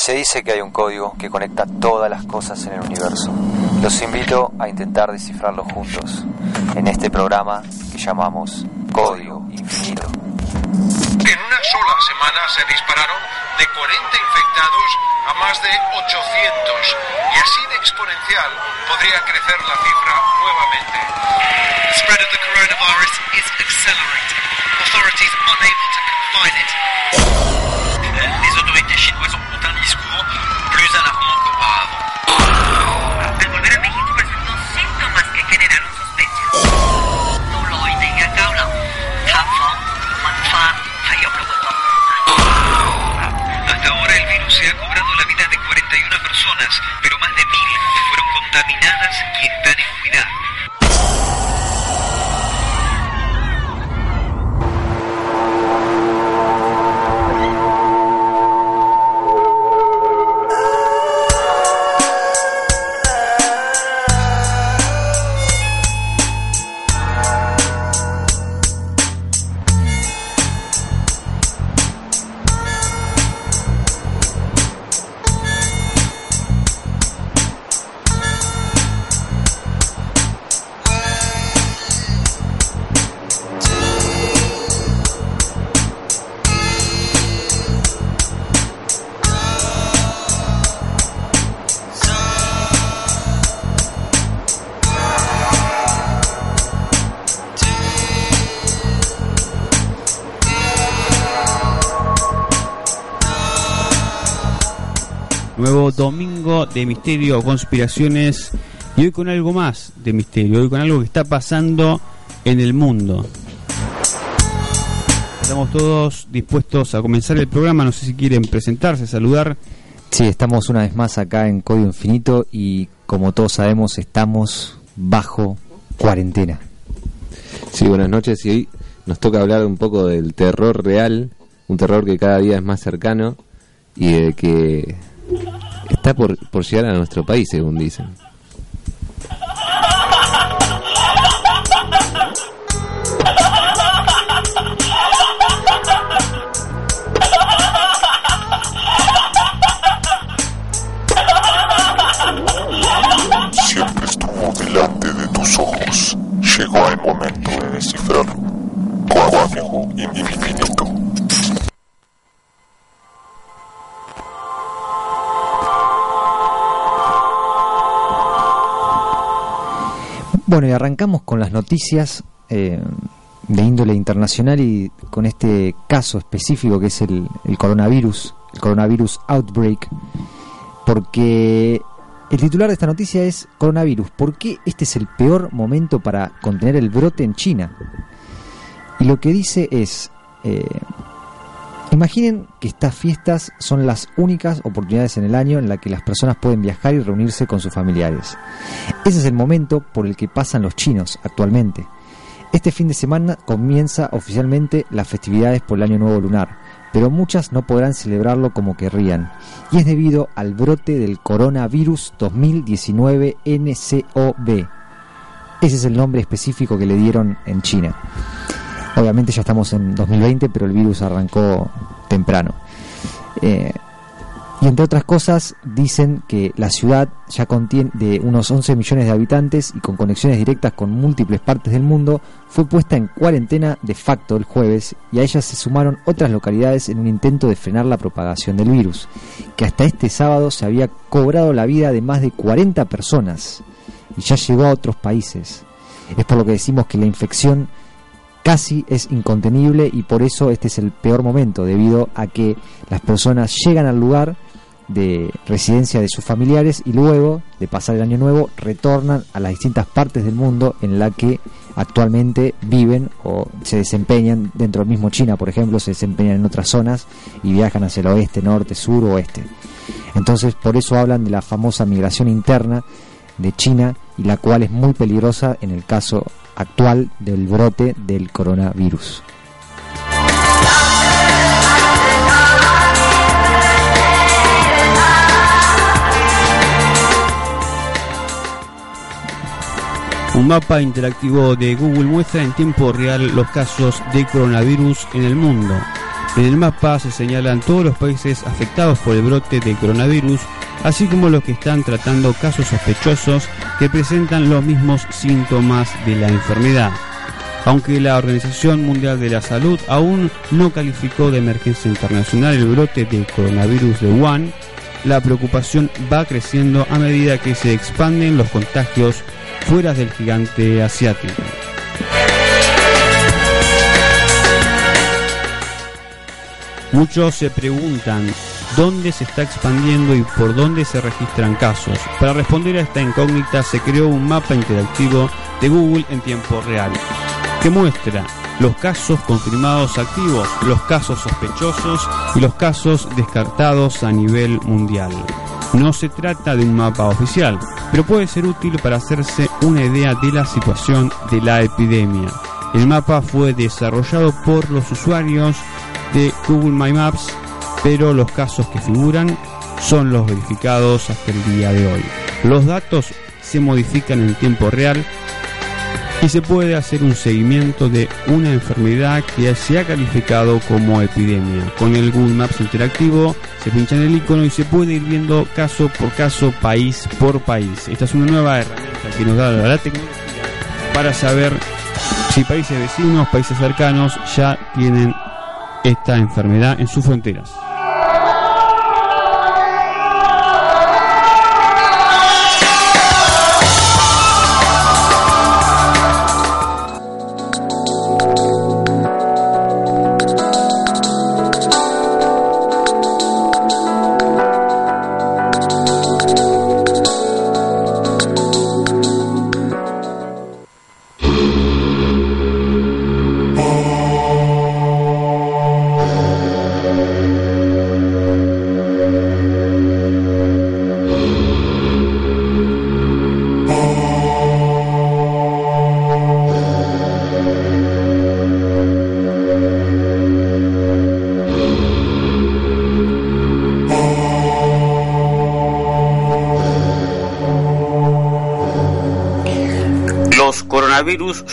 Se dice que hay un código que conecta todas las cosas en el universo. Los invito a intentar descifrarlo juntos en este programa que llamamos Código Infinito. En una sola semana se dispararon de 40 infectados a más de 800 y así de exponencial podría crecer la cifra nuevamente. The spread of the coronavirus is accelerating. Authorities unable to confine it. chiquito. De misterio, conspiraciones y hoy con algo más de misterio, hoy con algo que está pasando en el mundo. Estamos todos dispuestos a comenzar el programa, no sé si quieren presentarse, saludar. Sí, estamos una vez más acá en Código Infinito y como todos sabemos estamos bajo cuarentena. Sí, buenas noches y hoy nos toca hablar un poco del terror real, un terror que cada día es más cercano y de que está por, por llegar a nuestro país, según dicen. Siempre estuvo delante de tus ojos. Llegó el momento de descifrarlo. Código infinito. Bueno, y arrancamos con las noticias eh, de índole internacional y con este caso específico que es el, coronavirus, el coronavirus outbreak, porque el titular de esta noticia es coronavirus. ¿Por qué este es el peor momento para contener el brote en China? Y lo que dice es, eh, imaginen que estas fiestas son las únicas oportunidades en el año en la que las personas pueden viajar y reunirse con sus familiares. Ese es el momento por el que pasan los chinos actualmente. Este fin de semana comienza oficialmente las festividades por el Año Nuevo Lunar, pero muchas no podrán celebrarlo como querrían, y es debido al brote del coronavirus 2019 NCOV. Ese es el nombre específico que le dieron en China. Obviamente ya estamos en 2020, pero el virus arrancó temprano. Eh, y entre otras cosas, dicen que la ciudad ya contiene de unos 11 millones de habitantes y con conexiones directas con múltiples partes del mundo, fue puesta en cuarentena de facto el jueves y a ella se sumaron otras localidades en un intento de frenar la propagación del virus, que hasta este sábado se había cobrado la vida de más de 40 personas y ya llegó a otros países. Es por lo que decimos que la infección casi es incontenible y por eso este es el peor momento debido a que las personas llegan al lugar de residencia de sus familiares y luego de pasar el año nuevo retornan a las distintas partes del mundo en la que actualmente viven o se desempeñan dentro del mismo China, por ejemplo, se desempeñan en otras zonas y viajan hacia el oeste, norte, sur oeste. Entonces, por eso hablan de la famosa migración interna de China y la cual es muy peligrosa en el caso actual del brote del coronavirus. Un mapa interactivo de Google muestra en tiempo real los casos de coronavirus en el mundo. En el mapa se señalan todos los países afectados por el brote de coronavirus, así como los que están tratando casos sospechosos que presentan los mismos síntomas de la enfermedad. Aunque la Organización Mundial de la Salud aún no calificó de emergencia internacional el brote del coronavirus de Wuhan, la preocupación va creciendo a medida que se expanden los contagios fuera del gigante asiático. Muchos se preguntan dónde se está expandiendo y por dónde se registran casos. Para responder a esta incógnita se creó un mapa interactivo de Google en tiempo real que muestra los casos confirmados activos, los casos sospechosos y los casos descartados a nivel mundial. No se trata de un mapa oficial, pero puede ser útil para hacerse una idea de la situación de la epidemia. El mapa fue desarrollado por los usuarios de Google My Maps, pero los casos que figuran son los verificados hasta el día de hoy. Los datos se modifican en tiempo real y se puede hacer un seguimiento de una enfermedad que se ha calificado como epidemia. Con el Google Maps interactivo se pincha en el icono y se puede ir viendo caso por caso, país por país. Esta es una nueva herramienta que nos da la tecnología para saber si países vecinos, países cercanos ya tienen esta enfermedad en sus fronteras.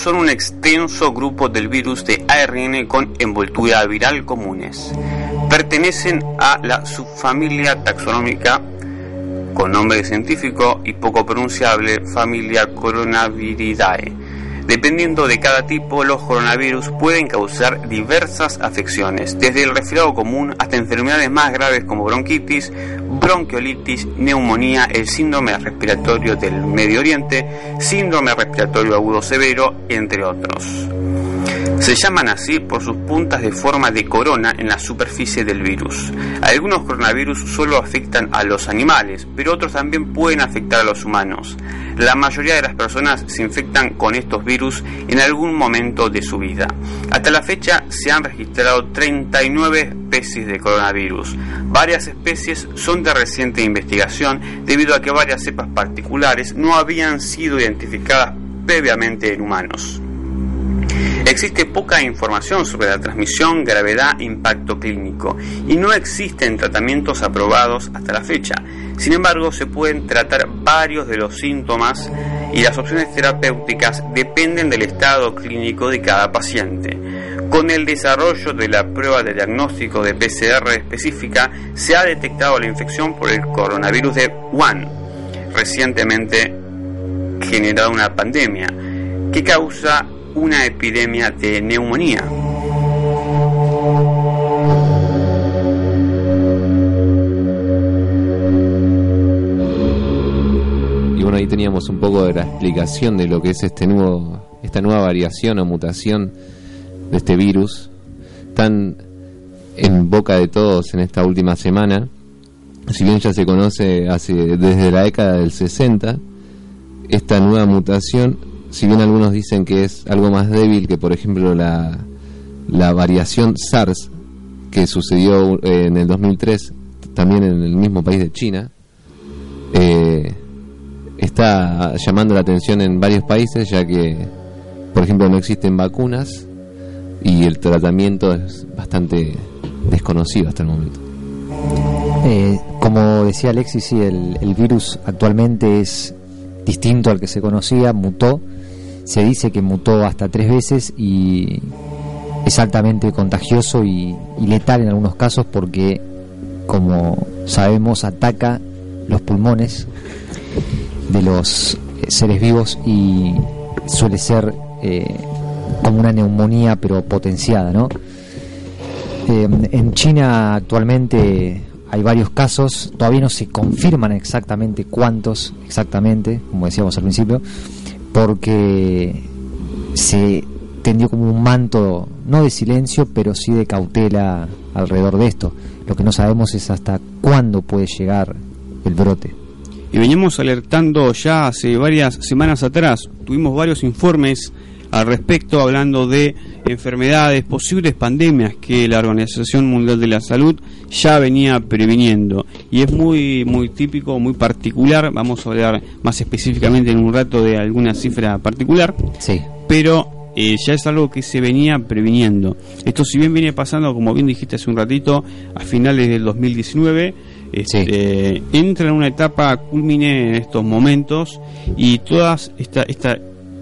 Son un extenso grupo del virus de ARN con envoltura viral comunes. Pertenecen a la subfamilia taxonómica con nombre científico y poco pronunciable familia Coronaviridae Dependiendo de cada tipo, los coronavirus pueden causar diversas afecciones, desde el resfriado común hasta enfermedades más graves como bronquitis, bronquiolitis, neumonía, el síndrome respiratorio del Medio Oriente, síndrome respiratorio agudo severo, entre otros. Se llaman así por sus puntas de forma de corona en la superficie del virus. Algunos coronavirus solo afectan a los animales, pero otros también pueden afectar a los humanos. La mayoría de las personas se infectan con estos virus en algún momento de su vida. Hasta la fecha se han registrado 39 especies de coronavirus. Varias especies son de reciente investigación debido a que varias cepas particulares no habían sido identificadas previamente en humanos. Existe poca información sobre la transmisión, gravedad impacto clínico y no existen tratamientos aprobados hasta la fecha. Sin embargo, se pueden tratar varios de los síntomas y las opciones terapéuticas dependen del estado clínico de cada paciente. Con el desarrollo de la prueba de diagnóstico de PCR específica, se ha detectado la infección por el coronavirus de Wuhan, recientemente generado una pandemia, que causa una epidemia de neumonía. Y bueno, ahí teníamos un poco de la explicación de lo que es este nuevo, esta nueva variación o mutación de este virus, tan en boca de todos en esta última semana. Si bien ya se conoce hace, desde la década del 60, esta nueva mutación si bien algunos dicen que es algo más débil que por ejemplo la, la variación SARS que sucedió eh, en el 2003 también en el mismo país de China eh, está llamando la atención en varios países ya que por ejemplo no existen vacunas y el tratamiento es bastante desconocido hasta el momento. Eh, como decía Alexis, sí, el, el virus actualmente es distinto al que se conocía, mutó se dice que mutó hasta tres veces y es altamente contagioso y, letal en algunos casos porque, como sabemos, ataca los pulmones de los eh, seres vivos y suele ser eh, como una neumonía pero potenciada, ¿no? Eh, en China actualmente hay varios casos, todavía no se confirman exactamente cuántos exactamente, como decíamos al principio, porque se tendió como un manto, no de silencio, pero sí de cautela alrededor de esto. Lo que no sabemos es hasta cuándo puede llegar el brote. Y veníamos alertando ya hace varias semanas atrás, tuvimos varios informes al respecto hablando de enfermedades, posibles pandemias que la Organización Mundial de la Salud ya venía previniendo. Y es muy, muy típico, muy particular, vamos a hablar más específicamente en un rato de alguna cifra particular, Sí. pero eh, ya es algo que se venía previniendo. Esto si bien viene pasando, como bien dijiste hace un ratito, a finales del 2019, este, entra en una etapa culmine en estos momentos y todas esta, esta,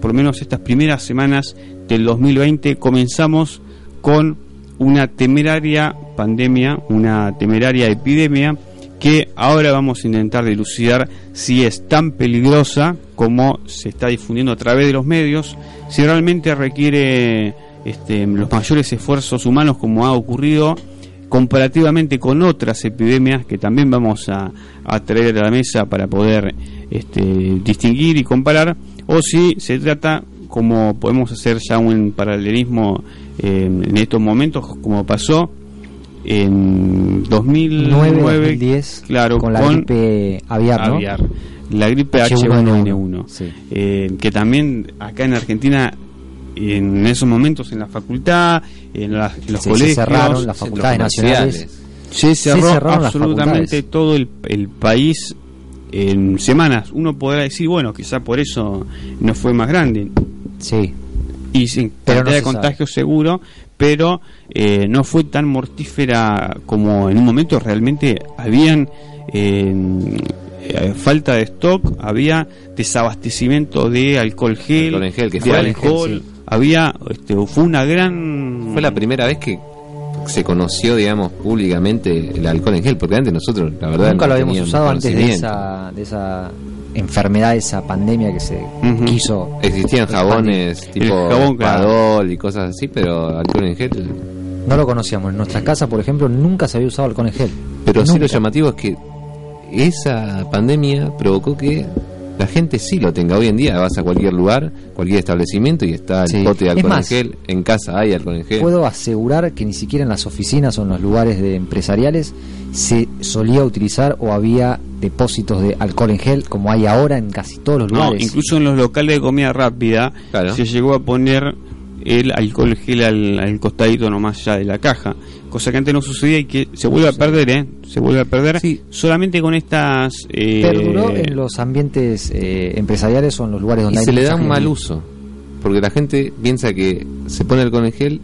por lo menos estas primeras semanas del 2020 comenzamos con una temeraria pandemia, una temeraria epidemia que ahora vamos a intentar dilucidar si es tan peligrosa como se está difundiendo a través de los medios, si realmente requiere este, los mayores esfuerzos humanos como ha ocurrido comparativamente con otras epidemias que también vamos a, a traer a la mesa para poder este, distinguir y comparar, o si se trata, como podemos hacer ya un paralelismo eh, en estos momentos, como pasó en 2009, 2010, claro, con la gripe aviar, ¿no? aviar, la gripe H1N1, H1N1, sí. eh, que también acá en Argentina en esos momentos en la facultad, en, la- en los Sí, se colegios, cerraron las facultades nacionales. se cerró las absolutamente todo el, el país en semanas. Uno podrá decir, bueno, quizá por eso no fue más grande. Sí. Y sin Pero cantidad no de se contagio seguro, pero eh, no fue tan mortífera como en un momento realmente habían eh, falta de stock, había desabastecimiento de alcohol gel, Alcohol en gel, que de fue- alcohol, había, este, fue una gran... Fue la primera vez que se conoció, digamos, públicamente el alcohol en gel, porque antes nosotros, la verdad, Nunca no lo habíamos usado antes de esa, de esa enfermedad, esa pandemia que se quiso. Existían expandir. jabones tipo jabón. Padol y cosas así, pero alcohol en gel. No lo conocíamos. En nuestra casa, por ejemplo, nunca se había usado alcohol en gel. Pero sí Nunca. lo llamativo es que esa pandemia provocó que la gente sí lo tenga. Hoy en día vas a cualquier lugar, cualquier establecimiento y está el Sí. bote de alcohol más, en gel. En casa hay alcohol en gel. Puedo asegurar que ni siquiera en las oficinas o en los lugares de empresariales se solía utilizar o había depósitos de alcohol en gel como hay ahora en casi todos los No, lugares. incluso en los locales de comida rápida Claro. se llegó a poner el alcohol gel al, al costadito nomás ya de la caja, cosa que antes no sucedía y que se vuelve a perder, ¿eh? Se vuelve a perder solamente con estas... eh, Perduró en los ambientes eh, empresariales o en los lugares y donde hay se le da un mal uso. Porque la gente piensa que se pone alcohol en gel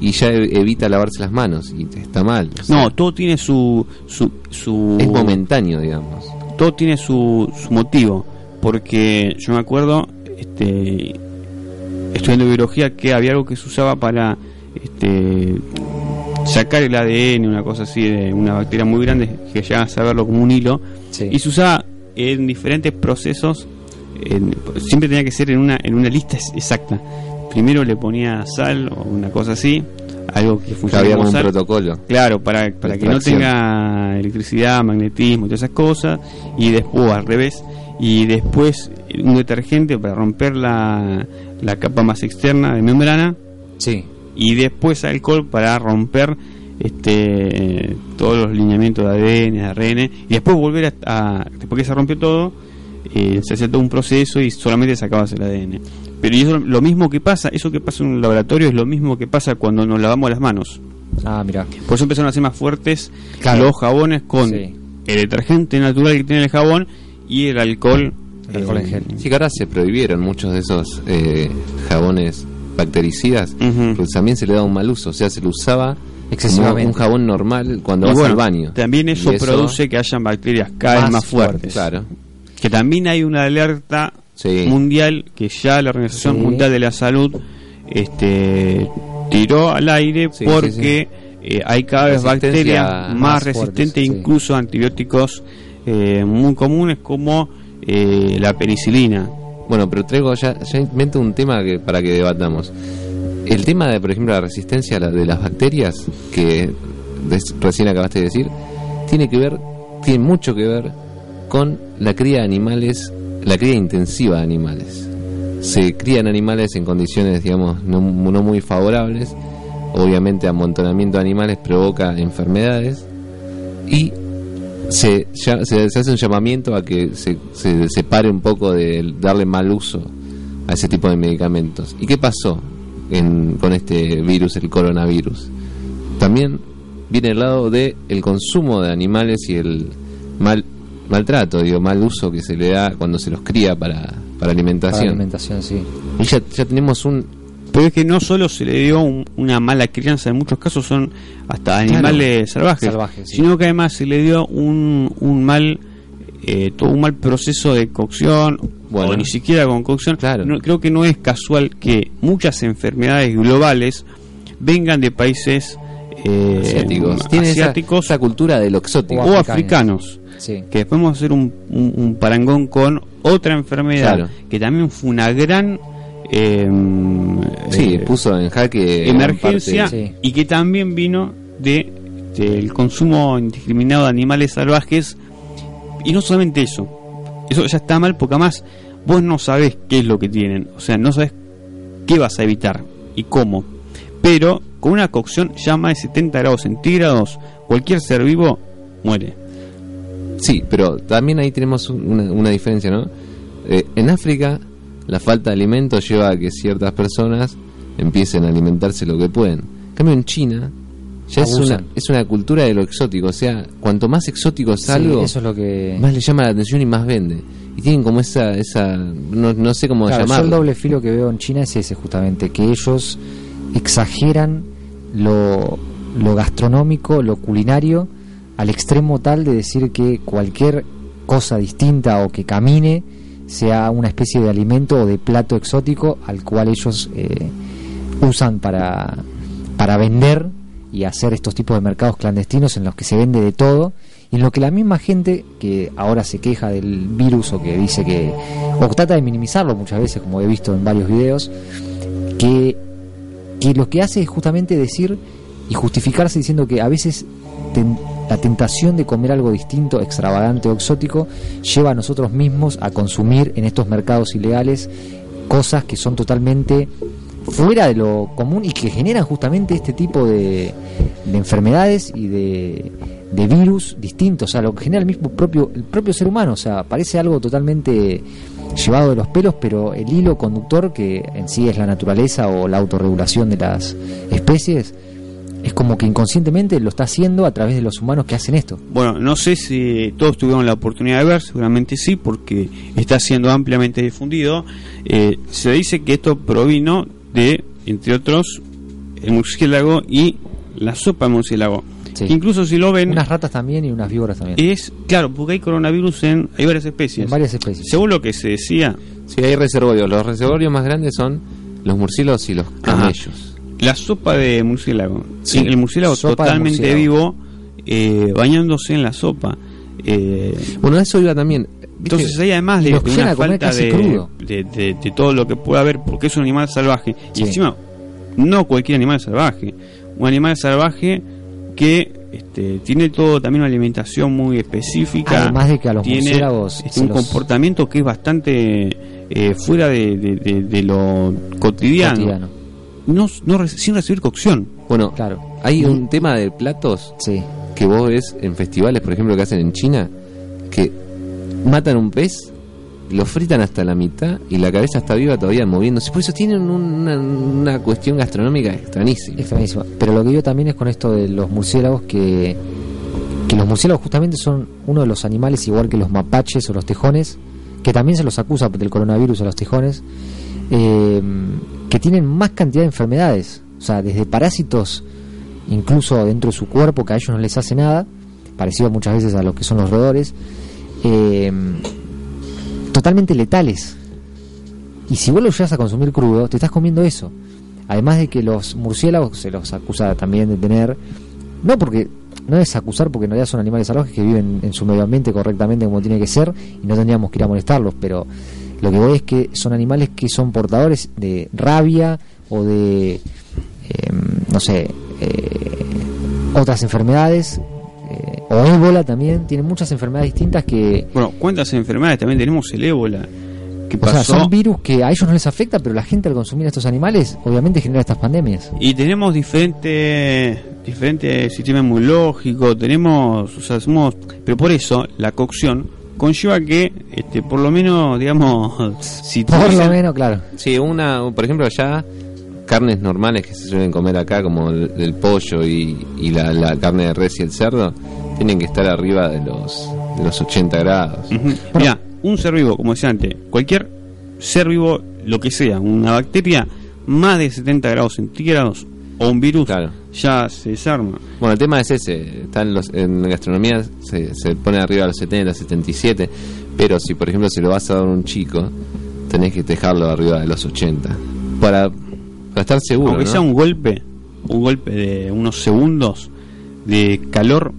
y ya e- evita lavarse las manos. Y está mal. o sea, No, todo tiene su... su, su es momentáneo, digamos. todo tiene su, su motivo, porque yo me acuerdo, este, estudiando biología, que había algo que se usaba para este, sacar el ADN, una cosa así, de una bacteria muy grande, que llegas a verlo como un hilo, Sí. y se usaba en diferentes procesos, en- siempre tenía que ser en una, en una lista ex- exacta. Primero le ponía sal o una cosa así, algo que Ya funciona había un sal. protocolo. Claro, para, para que no tenga electricidad, magnetismo y todas esas cosas. Y después, al revés. Y después un detergente para romper la, la capa más externa de membrana. Sí. Y después alcohol para romper este todos los lineamientos de ADN, de ARN. Y después volver a, a- después que se rompió todo, eh, se hacía todo un proceso y solamente sacabas el ADN. Pero eso lo mismo que pasa, eso que pasa en un laboratorio es lo mismo que pasa cuando nos lavamos las manos. Ah, mira. Por eso empezaron a ser más fuertes Claro. los jabones con Sí. el detergente natural que tiene el jabón y el alcohol. El alcohol en eh, gel. Sí, que ahora se prohibieron muchos de esos eh, jabones bactericidas, porque también se le da un mal uso, o sea, se lo usaba Excesivamente. como un jabón normal cuando y vas bueno, al baño. También eso, produce que hayan bacterias cada vez Más fuertes. Claro. Que también hay una alerta Sí. mundial que ya la Organización Sí. Mundial de la Salud este, tiró al aire Sí, porque eh, hay cada vez bacterias más, más resistentes, fuertes, incluso antibióticos eh, muy comunes como eh, la penicilina. Bueno, pero traigo ya, ya invento un tema para que debatamos. El tema de, por ejemplo, la resistencia a de las bacterias, que recién acabaste de decir, tiene que ver, tiene mucho que ver con la cría de animales, la cría intensiva de animales. Se crían animales en condiciones, digamos, no, no muy favorables. Obviamente, amontonamiento de animales provoca enfermedades y se, ya- se, se hace un llamamiento a que se, se separe un poco de darle mal uso a ese tipo de medicamentos. ¿Y qué pasó en- con este virus, el coronavirus? También viene el lado de el consumo de animales y el mal maltrato, digo, mal uso que se le da cuando se los cría para, para Para alimentación. alimentación, sí. Y ya, ya tenemos un... Pero es que no solo se le dio un- una mala crianza, en muchos casos son hasta animales salvajes, Salvajes, sí. sino que además se le dio un, un mal eh, todo un mal proceso de cocción Bueno. o ni siquiera con cocción. Claro. No- creo que no es casual que muchas enfermedades globales vengan de países eh, asiáticos. Esa- asiáticos esa, cultura de lo exótico. o africanos. africanos. Sí. Que después vamos a hacer un, un- un parangón con otra enfermedad Claro. que también fue una gran eh, Sí, eh, puso en jaque emergencia parte- Sí. y que también vino de del consumo indiscriminado de animales salvajes y no solamente eso eso ya está mal porque además vos no sabés qué es lo que tienen o sea no sabés qué vas a evitar y cómo pero con una cocción ya más de 70 grados centígrados cualquier ser vivo muere Sí, pero también ahí tenemos un- una, una diferencia, ¿no? Eh, en África, la falta de alimentos lleva a que ciertas personas empiecen a alimentarse lo que pueden. En cambio, en China, ya es una, es una cultura de lo exótico. O sea, cuanto más exótico es Sí, algo, eso es lo que... más le llama la atención y más vende. Y tienen como esa. esa no, no sé cómo Claro, yo el llamarlo. doble filo que veo en China es ese justamente, que ellos exageran lo, lo gastronómico, lo culinario, al extremo tal de decir que cualquier cosa distinta o que camine sea una especie de alimento o de plato exótico al cual ellos eh, usan para, para vender y hacer estos tipos de mercados clandestinos en los que se vende de todo. Y en lo que la misma gente que ahora se queja del virus o que dice que o trata de minimizarlo muchas veces como he visto en varios videos que, que lo que hace es justamente decir y justificarse diciendo que a veces la tentación de comer algo distinto, extravagante o exótico lleva a nosotros mismos a consumir en estos mercados ilegales cosas que son totalmente fuera de lo común y que generan justamente este tipo de, de enfermedades y de, de virus distintos, sea, lo que genera el mismo propio, el propio ser humano, o sea, parece algo totalmente llevado de los pelos, pero el hilo conductor que en sí es la naturaleza o la autorregulación de las especies, es como que inconscientemente lo está haciendo a través de los humanos que hacen esto. Bueno, no sé si todos tuvieron la oportunidad de ver, seguramente sí, porque está siendo ampliamente difundido. Eh, se dice que esto provino de, entre otros, el murciélago y la sopa de murciélago. Sí. Incluso si lo ven, Unas ratas también y unas víboras también. es, claro, porque hay coronavirus en, hay varias especies. En varias especies. Según lo que se decía, Sí, hay reservorios. Los reservorios más grandes son los murciélagos y los camellos. La sopa de murciélago. Sí. El murciélago Sopa totalmente murciélago. vivo, eh, bañándose en la sopa. Eh, Bueno, eso iba también. ¿viste? Entonces ahí además de, una falta de, de, de- de todo lo que pueda haber, porque es un animal salvaje. Sí. Y encima, no cualquier animal salvaje. Un animal salvaje que este, tiene todo también una alimentación muy específica. Además de que a los tiene murciélagos este, un los- comportamiento que es bastante eh, fuera de, lo cotidiano. cotidiano. No, no re- sin recibir cocción. Bueno, Claro. hay un tema de platos Sí. que vos ves en festivales, por ejemplo, que hacen en China, que matan un pez, lo fritan hasta la mitad y la cabeza está viva todavía moviéndose. Por eso tienen un- una, una cuestión gastronómica extrañísima. Pero lo que digo también es con esto de los murciélagos que, que los murciélagos justamente son uno de los animales igual que los mapaches o los tejones, que también se los acusa del coronavirus a los tejones, eh, que tienen más cantidad de enfermedades, o sea, desde parásitos incluso dentro de su cuerpo que a ellos no les hace nada, parecido muchas veces a lo que son los roedores, eh, totalmente letales. Y si vos lo llegas a consumir crudo, te estás comiendo eso. Además de que los murciélagos se los acusa también de tener, no porque no es acusar porque en realidad son animales salvajes que viven en su medio ambiente correctamente como tiene que ser y no tendríamos que ir a molestarlos, pero lo que veo es que son animales que son portadores de rabia o de, eh, no sé, eh, otras enfermedades, eh, o ébola también, tienen muchas enfermedades distintas que... Bueno, ¿cuántas enfermedades? También tenemos el ébola. que O sea, pasó? son virus que a ellos no les afecta, pero la gente al consumir estos animales obviamente genera estas pandemias. Y tenemos diferentes diferentes sistemas inmunológicos, tenemos, o sea, somos, pero por eso la cocción conlleva que, este, por lo menos, digamos, si Por lo menos, claro. Sí, una, por ejemplo, allá carnes normales que se suelen comer acá, como el, el pollo y, y la, la carne de res y el cerdo, tienen que estar arriba de los, de los 80 grados. Mira, un ser vivo, como decía antes, cualquier ser vivo, lo que sea, una bacteria, más de 70 grados centígrados o un virus, ya se desarma. Bueno, el tema es ese. Están los, en la gastronomía se, se pone arriba de los 70, 77. Pero si, por ejemplo, se lo vas a dar a un chico, tenés que dejarlo arriba de los 80. Para, para estar seguro. Aunque ¿no? sea un golpe, un golpe de unos segundos de calor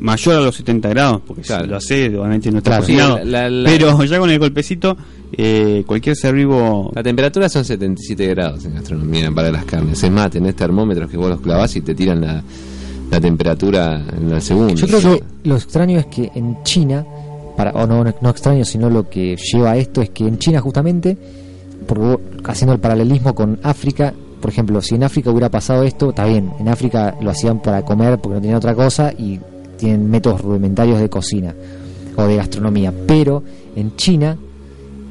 mayor a los 70 grados, porque si lo hace, obviamente no está. Sí, la- la- pero ya con el golpecito, eh, cualquier ser vivo. La temperatura son 77 grados en gastronomía para las carnes. Es más, tenés termómetros que vos los clavás y te tiran la, la temperatura en el segundo. Yo creo que lo extraño es que en China, para, o no, no extraño, sino lo que lleva a esto es que en China justamente, porque haciendo el paralelismo con África, por ejemplo, si en África hubiera pasado esto, está bien, en África lo hacían para comer porque no tenían otra cosa y tienen métodos rudimentarios de cocina o de gastronomía, pero en China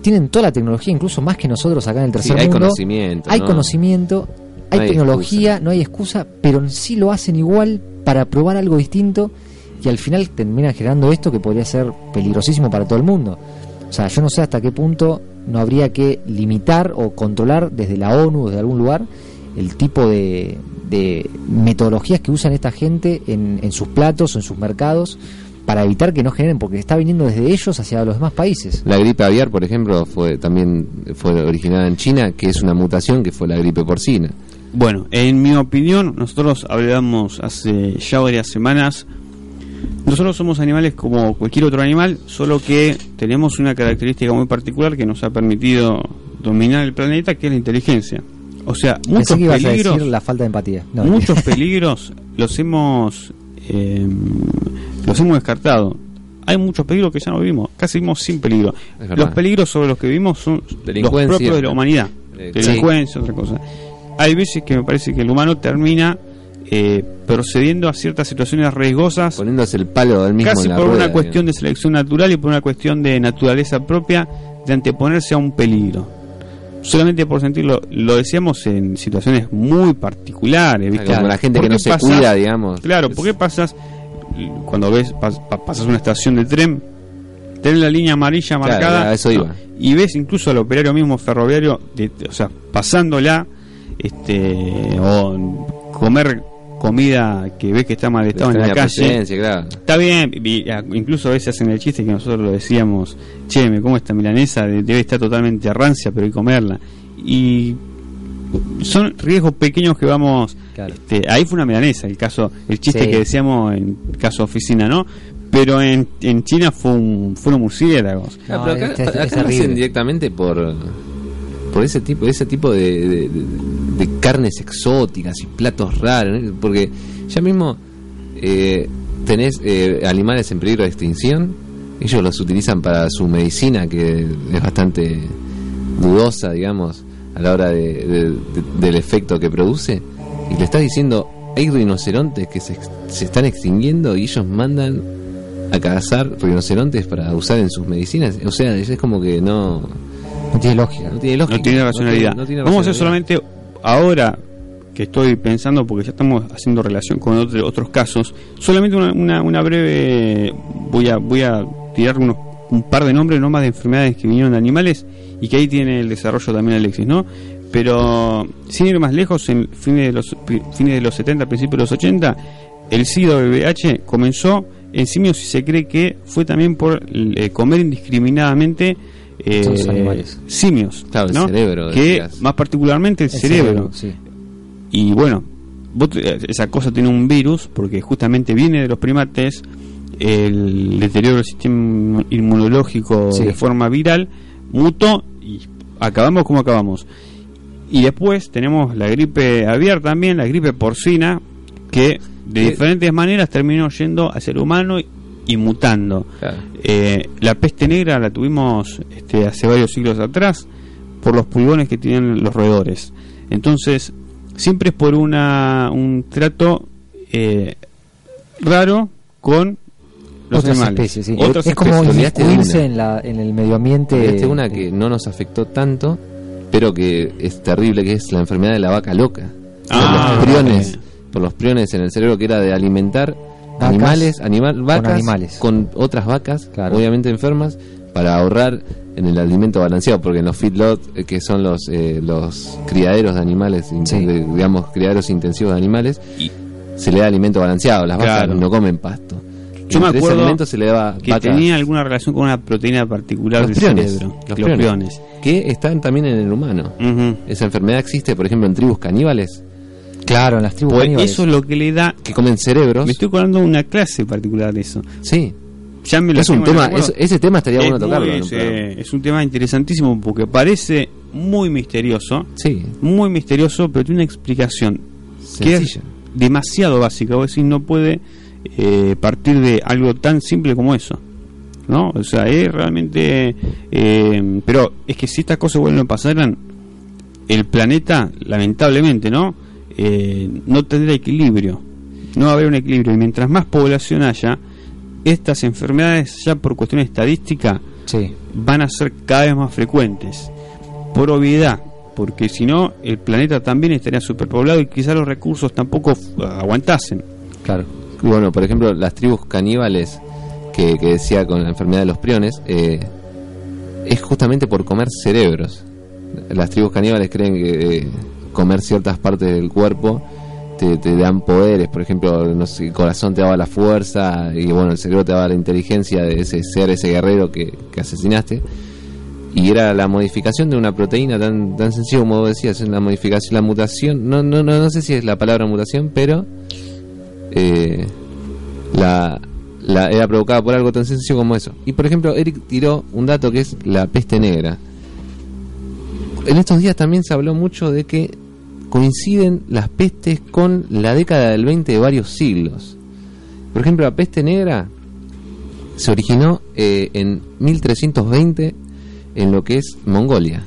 tienen toda la tecnología, incluso más que nosotros acá en el tercer hay mundo. conocimiento, Hay ¿no? conocimiento, hay, No hay tecnología, no hay excusa, pero sí lo hacen igual para probar algo distinto y al final terminan generando esto que podría ser peligrosísimo para todo el mundo. O sea, yo no sé hasta qué punto no habría que limitar o controlar desde la ONU, desde algún lugar, el tipo de, de metodologías que usan esta gente en, en sus platos o en sus mercados para evitar que no generen, porque está viniendo desde ellos hacia los demás países. La gripe aviar, por ejemplo, fue también fue originada en China, que es una mutación que fue la gripe porcina. Bueno, en mi opinión, nosotros hablamos hace ya varias semanas. Nosotros somos animales como cualquier otro animal, solo que tenemos una característica muy particular que nos ha permitido dominar el planeta, que es la inteligencia. O sea, Pensé muchos que ibas a peligros, decir la falta de empatía. No, muchos peligros los hemos eh, los hemos descartado. Hay muchos peligros que ya no vivimos, casi vivimos sin peligro. Los peligros sobre los que vivimos son los propios de la humanidad. Eh, Delincuencia, otra cosa. Hay veces que me parece que el humano termina eh, procediendo a ciertas situaciones riesgosas Poniéndose el palo del mismo casi en la por rueda, una cuestión de selección natural y por una cuestión de naturaleza propia de anteponerse a un peligro. Solamente por sentirlo, lo decíamos en situaciones muy particulares, ¿viste? Como la gente ¿Por que no se pasas- cuida, digamos. Claro, ¿por qué pasas cuando ves pas- pa- pasas una estación de tren, tenés la línea amarilla Claro, marcada a eso iba. y ves incluso al operario mismo ferroviario, de- o sea, pasándola, este, o comer comida que ves que está mal estado en la calle. claro. Está bien, incluso a veces hacen el chiste que nosotros lo decíamos, che, me como esta milanesa, de- debe estar totalmente rancia, pero hay que comerla. Y son riesgos pequeños que vamos... este, ahí fue una milanesa, el caso, el chiste Sí. que decíamos en caso oficina, ¿no? Pero en, en China fue un, fueron murciélagos. Ah, pero acá, acá lo hacen directamente por por ese tipo ese tipo de, de- carnes exóticas y platos raros porque ya mismo eh, tenés eh, animales en peligro de extinción ellos los utilizan para su medicina que es bastante dudosa digamos a la hora de- de- de- del efecto que produce y le estás diciendo hay rinocerontes que se, se están extinguiendo y ellos mandan a cazar rinocerontes para usar en sus medicinas o sea es como que no No tiene lógica. no tiene lógica. No tiene racionalidad. no tiene Vamos a hacer solamente ahora que estoy pensando, porque ya estamos haciendo relación con otro- otros casos, solamente una, una, una breve. Voy a, voy a tirar unos, un par de nombres nomás de enfermedades que vinieron de animales y que ahí tiene el desarrollo también Alexis, ¿no? Pero sin ir más lejos, en fines de los, fines de los 70, principios de los 80, el SIDA o el VIH comenzó en simios y se cree que fue también por eh, comer indiscriminadamente eh, Todos los animales. simios, Claro, el ¿no? cerebro, que decías. más particularmente el, El cerebro. cerebro, sí. Y bueno, vos te- esa cosa tiene un virus porque justamente viene de los primates, el deterioro del sistema inmunológico Sí. de forma viral mutó y acabamos como acabamos. Y después tenemos la gripe aviar también, la gripe porcina, que de Eh. diferentes maneras terminó yendo hacia el humano y, mutando. Claro. Eh, la peste negra la tuvimos este, hace varios siglos atrás por los pulgones que tienen los roedores. Entonces, siempre es por una, un trato eh, raro con los Otras animales. especies, sí. Otras es como especies. Inmiscuirse en, la, en el medio ambiente. Una que no nos afectó tanto, pero que es terrible, que es la enfermedad de la vaca loca. Ah, por los priones, por los priones en el cerebro que era de alimentar Vacas animales, animal, vacas animales. con otras vacas, Claro. obviamente enfermas, para ahorrar en el alimento balanceado, porque en los feedlot, eh, que son los eh, los criaderos de animales, in- Sí. de- digamos criaderos intensivos de animales, Y- se le da alimento balanceado, las vacas Claro. no comen pasto. Yo me Entre ese acuerdo alimento se le daba que vacas- tenía alguna relación con una proteína particular los del priones, cerebro. los los priones, priones. que están también en el humano. Esa enfermedad existe, por ejemplo, en tribus caníbales Claro, en las tribus Pues caníbales. eso es lo que le da. que comen cerebros. Me estoy acordando de una clase particular de eso. Sí, Ya me lo es un tema, es- ese tema estaría Es bueno tocarlo. muy- un es, un tema interesantísimo porque parece muy misterioso, Sí, muy misterioso, pero tiene una explicación que es sencilla. demasiado básica. Vos decís, no puede eh, partir de algo tan simple como eso. ¿No? O sea, es realmente. eh, pero es que si estas cosas vuelven a pasar, el planeta, lamentablemente, ¿no? Eh, no tendrá equilibrio. No va a haber un equilibrio. Y mientras más población haya, estas enfermedades, ya por cuestión estadística, Sí. van a ser cada vez más frecuentes. Por obviedad, porque si no, el planeta también estaría superpoblado y quizás los recursos tampoco aguantasen. Claro. Bueno, por ejemplo, las tribus caníbales que, que decía con la enfermedad de los priones, eh, es justamente por comer cerebros. Las tribus caníbales creen que eh, comer ciertas partes del cuerpo te, te dan poderes, por ejemplo, no sé, el corazón te daba la fuerza y bueno, el cerebro te daba la inteligencia de ese ser, ese guerrero que, que asesinaste. Y era la modificación de una proteína tan tan sencilla como vos decías, la modificación, la mutación, no, no, no, no sé si es la palabra mutación, pero eh, la, la era provocada por algo tan sencillo como eso. Y por ejemplo, Eric tiró un dato que es la peste negra. En estos días también se habló mucho de que coinciden las pestes con la década del 20 de varios siglos. Por ejemplo, la peste negra se originó eh, en 1320 en lo que es Mongolia.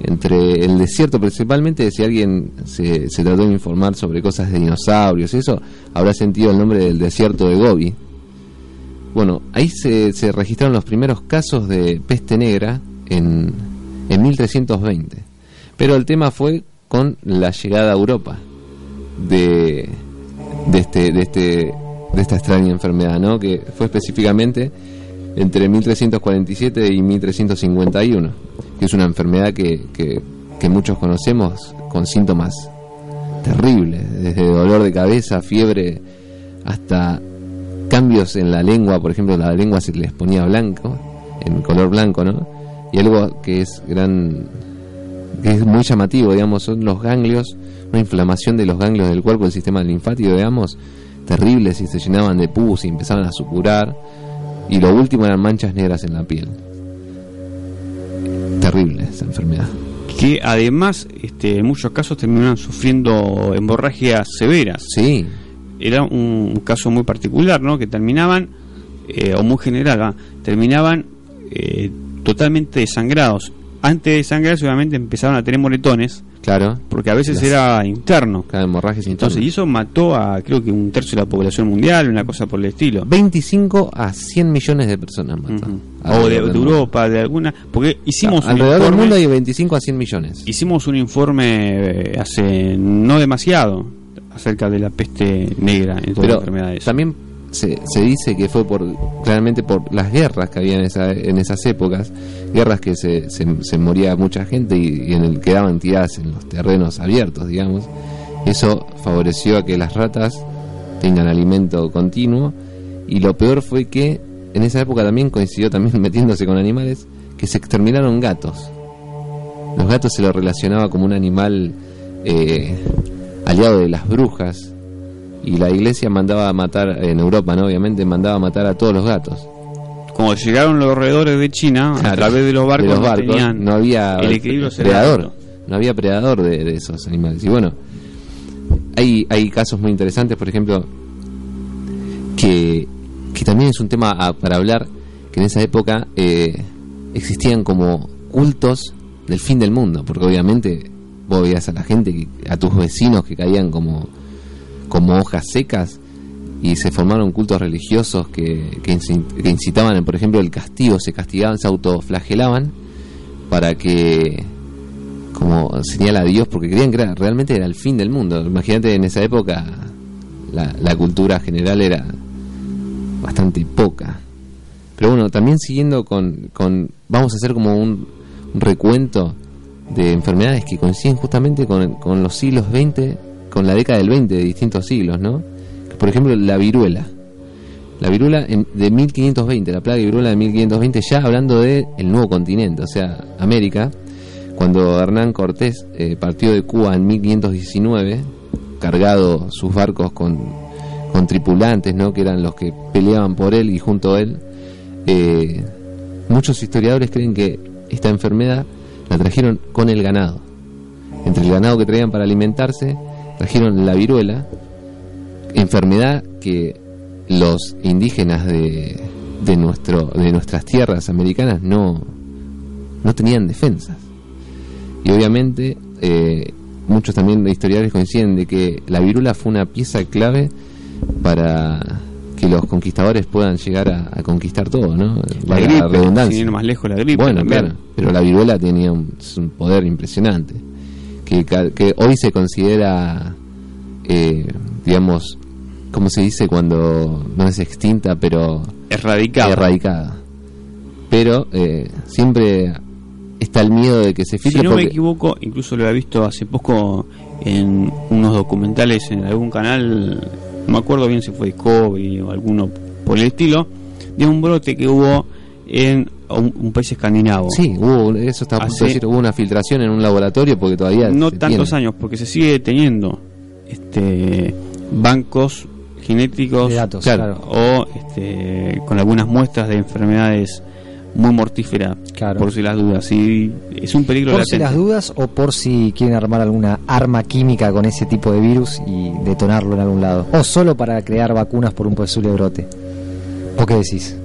Entre el desierto principalmente, si alguien se, trató de informar sobre cosas de dinosaurios y eso, habrá sentido el nombre del desierto de Gobi. Bueno, ahí se, se registraron los primeros casos de peste negra en, en 1320. Pero el tema fue con la llegada a Europa de, de, este, de, este, de esta extraña enfermedad, ¿no? que fue específicamente entre 1347 y 1351, que es una enfermedad que, que, que muchos conocemos con síntomas terribles, desde dolor de cabeza, fiebre, hasta cambios en la lengua, por ejemplo, la lengua se les ponía blanco, en color blanco, ¿no? Y algo que es gran, es muy llamativo, digamos, son los ganglios, una inflamación de los ganglios del cuerpo, del sistema linfático, digamos, terribles y se llenaban de pus y empezaban a supurar. Y lo último eran manchas negras en la piel. Terrible esa enfermedad. Que además, este, en muchos casos terminaron sufriendo hemorragias severas. Sí, Era un caso muy particular, ¿no? Que terminaban, eh, o muy general, ¿va? terminaban eh, totalmente desangrados. Antes de desangrarse, obviamente empezaron a tener moretones, claro. porque a veces Las- era interno. Cada hemorragia Entonces, y eso mató a creo que un tercio de la población mundial, una cosa por el estilo. 25 a 100 millones de personas matan. Ujú. O de, del. Europa, de alguna. Porque hicimos un Alrededor del informe, mundo hay 25 a 100 millones. hicimos un informe eh, hace no demasiado acerca de la peste negra en todas las enfermedades. también se, se dice que fue por claramente por las guerras que había en, esa, en esas épocas, guerras que se, se, moría mucha gente y, en el quedaban tiradas en los terrenos abiertos, digamos. Eso favoreció a que las ratas tengan alimento continuo y lo peor fue que en esa época también coincidió también metiéndose con animales que se exterminaron gatos. Los gatos se lo relacionaba como un animal eh, aliado de las brujas y la iglesia mandaba a matar en Europa, ¿no? Obviamente mandaba a matar a todos los gatos. Como llegaron los roedores de China, a través de los barcos, de los no barcos, tenían no había el equilibrio predador, no había predador de, de esos animales. Y bueno, hay, hay casos muy interesantes, por ejemplo, que, que también es un tema a- para hablar, que en esa época eh, existían como cultos del fin del mundo, porque obviamente vos veías a la gente, a tus vecinos que caían como, como hojas secas y se formaron cultos religiosos que, que, inci- que incitaban, por ejemplo, el castigo, se castigaban, se autoflagelaban para que como señala Dios porque creían que era, realmente era el fin del mundo. Imagínate en esa época la, la cultura general era bastante poca. Pero bueno, también siguiendo con, con vamos a hacer como un, un recuento de enfermedades que coinciden justamente con, con los siglos 20, con la década del 20 de distintos siglos, ¿no? Por ejemplo, la viruela. La viruela de 1520, la plaga de viruela de 1520, ya hablando de el nuevo continente, o sea, América, cuando Hernán Cortés eh, partió de Cuba en 1519, cargado sus barcos con, con tripulantes, ¿no? que eran los que peleaban por él y junto a él, eh, muchos historiadores creen que esta enfermedad la trajeron con el ganado. Entre el ganado que traían para alimentarse, trajeron la viruela, enfermedad que los indígenas de, de, nuestro, de nuestras tierras americanas no, no tenían defensas. Y obviamente eh, muchos también historiadores coinciden de que la viruela fue una pieza clave para que los conquistadores puedan llegar a, a conquistar todo, ¿no? La gripe, redundancia. sin ir más lejos, la gripe Bueno, también. claro, pero la viruela tenía un poder impresionante, que, hoy se considera, eh, digamos, ¿cómo se dice cuando no es extinta, pero Erradicada. erradicada? Pero eh, siempre está el miedo de que se Si filtre no me equivoco, incluso lo he visto hace poco en unos documentales en algún canal, no me acuerdo bien si fue Discovery o alguno por el estilo, de un brote que hubo en un, un país escandinavo. Sí, hubo, eso está a punto de Hace- decir, hubo una filtración en un laboratorio porque todavía no se tantos tiene. años, porque se sigue teniendo este bancos genéticos De datos, Claro. claro. o este, con algunas muestras de enfermedades muy mortíferas, Claro. por si las dudas. Y es un peligro Por si las dudas o por si quieren armar alguna arma química con ese tipo de virus y detonarlo en algún lado. O solo para crear vacunas por un posible brote. ¿O qué decís?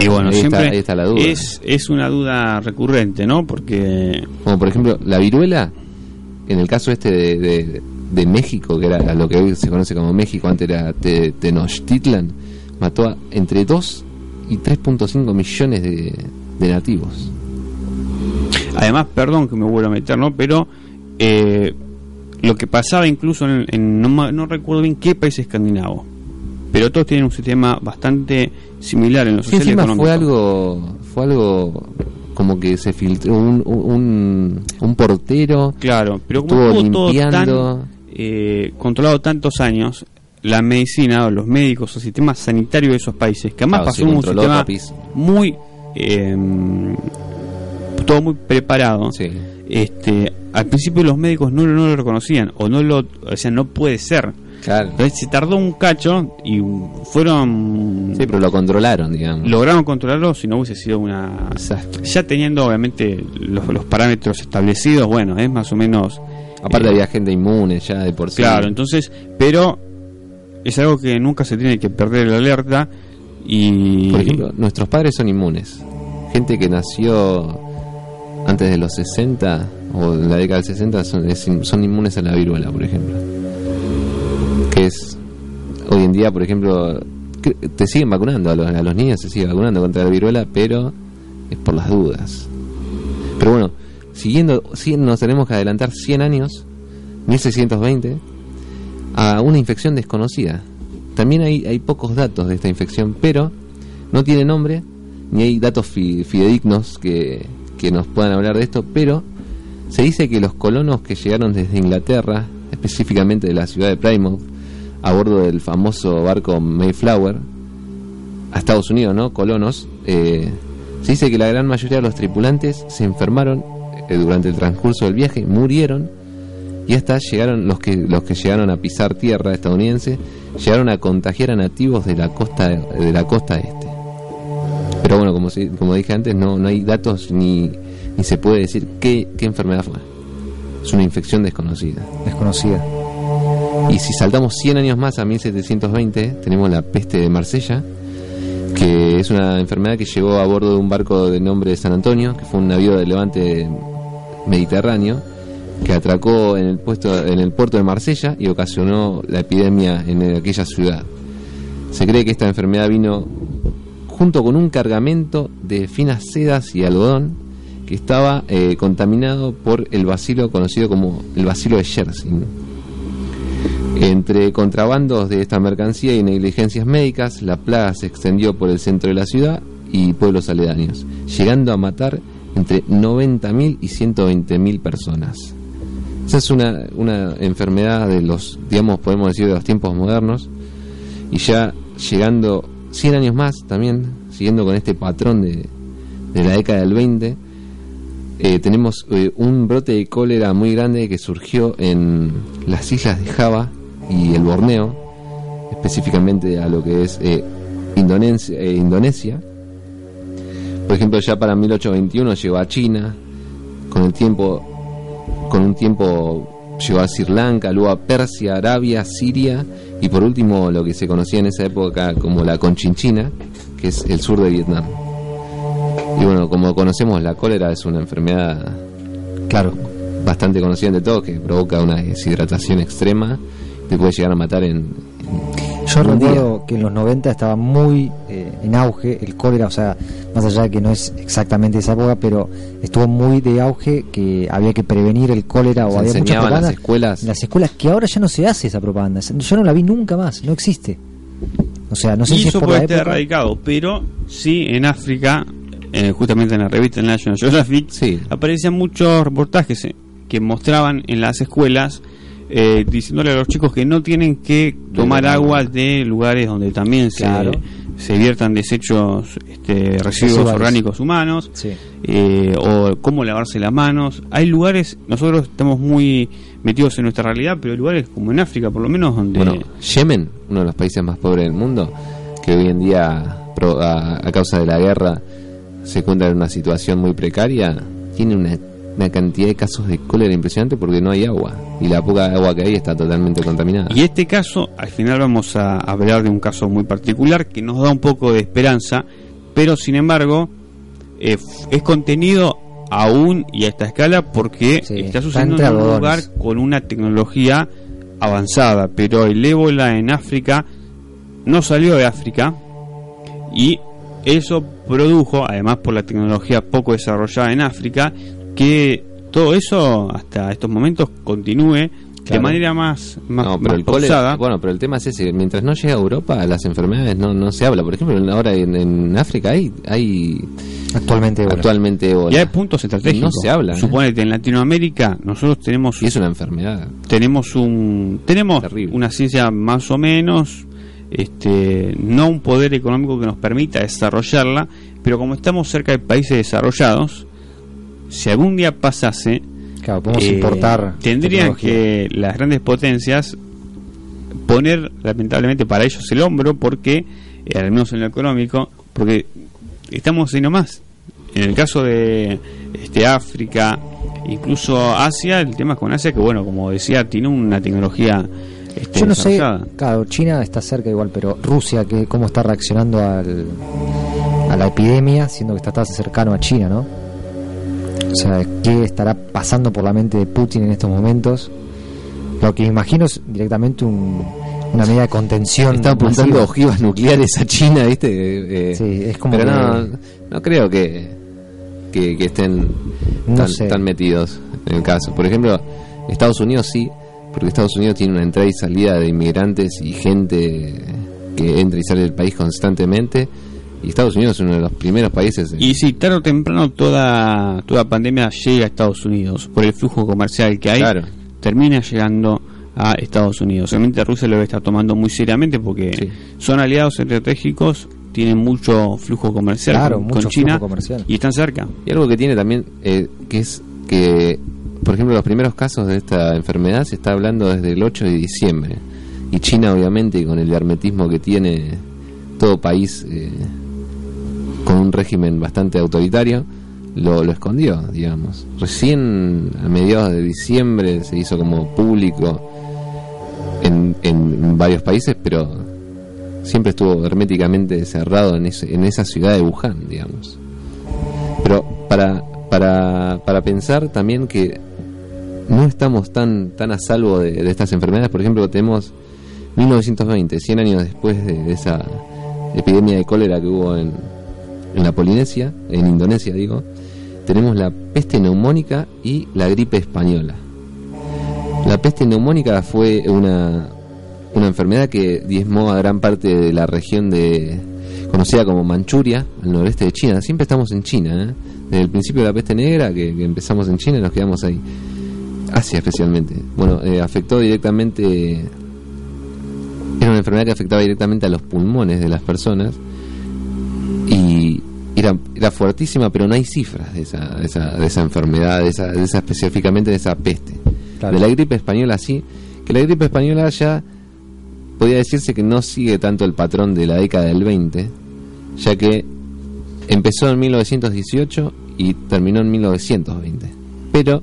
Y bueno, Ahí está- siempre ahí está la duda. Es, es una duda recurrente, ¿no? Porque Como por ejemplo, la viruela, en el caso este de, de, de México, que era lo que hoy se conoce como México, antes era Te- Tenochtitlan, mató a entre 2 y 3.5 millones de, de nativos. además, perdón que me vuelva a meter, ¿no? Pero eh, lo que pasaba incluso en, en- no, no recuerdo bien qué país escandinavo, pero todos tienen un sistema bastante similar en lo Sí, encima fue algo, fue algo como que se filtró un, un, un portero. Claro, pero como estuvo todo tan eh, controlado tantos años, la medicina o los médicos o el sistema sanitario de esos países, que además Claro, pasó un sistema muy eh, todo muy preparado. Sí. Este, al principio los médicos no, no lo reconocían o no lo, o sea, no puede ser. Claro. Entonces se tardó un cacho y fueron Sí, pero lo controlaron, digamos. lograron controlarlo si no hubiese sido una Exacto. ya teniendo obviamente los, los parámetros establecidos, bueno, es más o menos Aparte eh, había gente inmune ya de por sí. Claro, entonces, pero es algo que nunca se tiene que perder la alerta y Por ejemplo, nuestros padres son inmunes. Gente que nació antes de los 60 o en la década del 60 son, es son inmunes a la viruela, por ejemplo. Hoy en día, por ejemplo, te siguen vacunando, a los, a los niños se sigue vacunando contra la viruela, pero es por las dudas. Pero bueno, siguiendo, sí, nos tenemos que adelantar 100 años, 1620, a una infección desconocida. También hay, hay pocos datos de esta infección, pero no tiene nombre, ni hay datos fi- fidedignos que, que nos puedan hablar de esto, pero se dice que los colonos que llegaron desde Inglaterra, específicamente de la ciudad de Plymouth, a bordo del famoso barco Mayflower, a Estados Unidos, ¿no? Colonos, eh, se dice que la gran mayoría de los tripulantes se enfermaron eh, durante el transcurso del viaje, murieron, y hasta llegaron los que los que llegaron a pisar tierra estadounidense llegaron a contagiar a nativos de la costa de la costa este. Pero bueno, como como dije antes, no no hay datos ni ni se puede decir qué, qué enfermedad fue. Es una infección desconocida. Desconocida. Y si saltamos 100 años más a 1720, tenemos la peste de Marsella, que es una enfermedad que llegó a bordo de un barco de nombre San Antonio, que fue un navío de levante mediterráneo, que atracó en el, puesto, en el puerto de Marsella y ocasionó la epidemia en aquella ciudad. Se cree que esta enfermedad vino junto con un cargamento de finas sedas y algodón que estaba eh, contaminado por el bacilo conocido como el bacilo de Yersin. Entre contrabandos de esta mercancía y negligencias médicas, la plaga se extendió por el centro de la ciudad y pueblos aledaños, llegando a matar entre 90.000 y 120.000 personas. Esa es una, una enfermedad de los, digamos, podemos decir, de los tiempos modernos, y ya llegando 100 años más también, siguiendo con este patrón de, de la década del 20, eh, tenemos eh, un brote de cólera muy grande que surgió en las islas de Java y el Borneo, específicamente a lo que es eh, Indonesia, eh, Indonesia. Por ejemplo, ya para 1821 llegó a China, con el tiempo, con un tiempo llegó a Sri Lanka, luego a Persia, Arabia, Siria y por último lo que se conocía en esa época como la Conchinchina, que es el sur de Vietnam. Y bueno, como conocemos, la cólera es una enfermedad Claro. bastante conocida entre todos que provoca una deshidratación extrema, te puede llegar a matar en, Yo Un recuerdo que en los 90 estaba muy eh, en auge el cólera, o sea, más allá de que no es exactamente esa época, pero estuvo muy de auge que había que prevenir el cólera o Se había mucha en las propaganda escuelas. en las escuelas que ahora ya no se hace esa propaganda. Yo no la vi nunca más, no existe. O sea, no sé y si es eso por puede la estar época. erradicado, pero sí en África, eh, justamente en la revista National Geographic, Sí. aparecían muchos reportajes eh, que mostraban en las escuelas eh, diciéndole a los chicos que no tienen que tomar agua. de lugares donde también se, Claro. se viertan desechos, este, residuos Residuales. orgánicos humanos, Sí. eh, o cómo lavarse las manos. Hay lugares, nosotros estamos muy metidos en nuestra realidad, pero hay lugares como en África, por lo menos, donde... Bueno, Yemen, uno de los países más pobres del mundo, que hoy en día, a, a causa de la guerra, se encuentra en una situación muy precaria, tiene una, una cantidad de casos de cólera impresionante porque no hay agua. Y la poca agua que hay está totalmente contaminada. Y este caso, al final vamos a hablar de un caso muy particular que nos da un poco de esperanza, pero sin embargo eh, es contenido aún y a esta escala porque Sí, está sucediendo en un lugar con una tecnología avanzada, pero el ébola en África no salió de África y eso produjo, además por la tecnología poco desarrollada en África, que todo eso hasta estos momentos continúe de Claro. manera más, más, No, más el bueno, pero el tema es ese, mientras no llega a Europa, las enfermedades no, no se habla. Por ejemplo, ahora en, en África hay, hay Actualmente, bueno. actualmente ébola. Y hay puntos estratégicos. No se habla, ¿eh? Suponete, en Latinoamérica nosotros tenemos Y es una enfermedad. tenemos un tenemos Terrible. una ciencia más o menos este no un poder económico que nos permita desarrollarla, pero como estamos cerca de países desarrollados, si algún día pasase Claro, podemos eh, importar. tendrían que las grandes potencias poner lamentablemente para ellos el hombro porque eh, al menos en lo económico porque estamos ahí nomás en el caso de este África incluso Asia el tema es con Asia que bueno como decía tiene una tecnología este, Yo no sé, claro, China está cerca igual, pero Rusia, que cómo está reaccionando al, a la epidemia, siendo que está tan cercano a China, ¿no? O sea, ¿qué estará pasando por la mente de Putin en estos momentos? Lo que imagino es directamente un- una medida de contención. Está apuntando masiva. ojivas nucleares a China, ¿viste? Eh, Sí, es como pero que- no, no creo que, que, que estén No tan, sé. tan metidos en el caso. Por ejemplo, Estados Unidos sí, porque Estados Unidos tiene una entrada y salida de inmigrantes y gente que entra y sale del país constantemente. Y Estados Unidos es uno de los primeros países. en- y sí tarde o temprano toda toda pandemia llega a Estados Unidos por el flujo comercial que hay Claro. termina llegando a Estados Unidos. Obviamente Rusia lo está tomando muy seriamente porque Sí. son aliados estratégicos, tienen mucho flujo comercial Claro, con, mucho con China flujo comercial. y están cerca. Y algo que tiene también, eh, que es que por ejemplo, los primeros casos de esta enfermedad se está hablando desde el 8 de diciembre. Y China, obviamente, con el hermetismo que tiene todo país eh, con un régimen bastante autoritario, lo, escondió, digamos. Recién a mediados de diciembre se hizo como público en, en varios países, pero siempre estuvo herméticamente cerrado en, ese- en esa ciudad de Wuhan, digamos. Pero para, para, para pensar también que no estamos tan, tan a salvo de, de estas enfermedades, por ejemplo, tenemos 1920, 100 años después de, de esa epidemia de cólera que hubo en, en la Polinesia, en Indonesia digo, tenemos la peste neumónica y la gripe española. La peste neumónica fue una, una enfermedad que diezmó a gran parte de la región de conocida como Manchuria, al noreste de China. Siempre estamos en China, ¿eh? desde el principio de la peste negra, que, empezamos en China y nos quedamos ahí. Asia especialmente. Bueno, eh, afectó directamente... Era una enfermedad que afectaba directamente a los pulmones de las personas y era, era fuertísima, pero no hay cifras de esa, de esa, de esa enfermedad, de esa, de esa específicamente de esa peste. Claro. De la gripe española sí, que la gripe española ya podría decirse que no sigue tanto el patrón de la década del 20, ya que empezó en 1918 y terminó en 1920. Pero,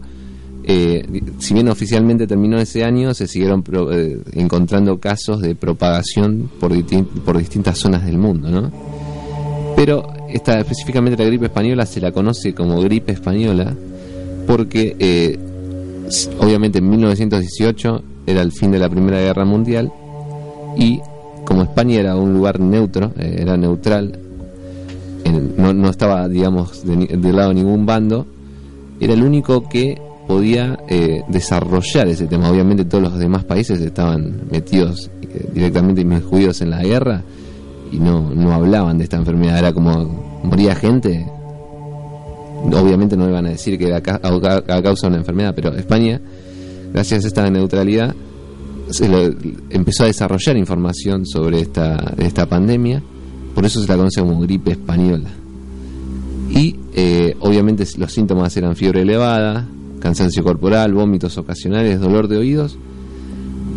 eh, si bien oficialmente terminó ese año, se siguieron pro- eh, encontrando casos de propagación por, por distintas zonas del mundo, ¿no? Pero esta, específicamente la gripe española se la conoce como gripe española porque eh, obviamente en 1918 era el fin de la Primera Guerra Mundial y como España era un lugar neutro, eh, era neutral, no, no estaba, digamos, de, del lado de ningún bando, era el único que podía eh, desarrollar ese tema. Obviamente todos los demás países estaban metidos eh, directamente inmiscuidos en la guerra y no, no hablaban de esta enfermedad. Era como moría gente. Obviamente no iban a decir que era ca- causa de una enfermedad, pero España, gracias a esta neutralidad, se lo- empezó a desarrollar información sobre esta, esta pandemia, por eso se la conoce como gripe española. Y eh, obviamente los síntomas eran fiebre elevada, cansancio corporal, vómitos ocasionales, dolor de oídos,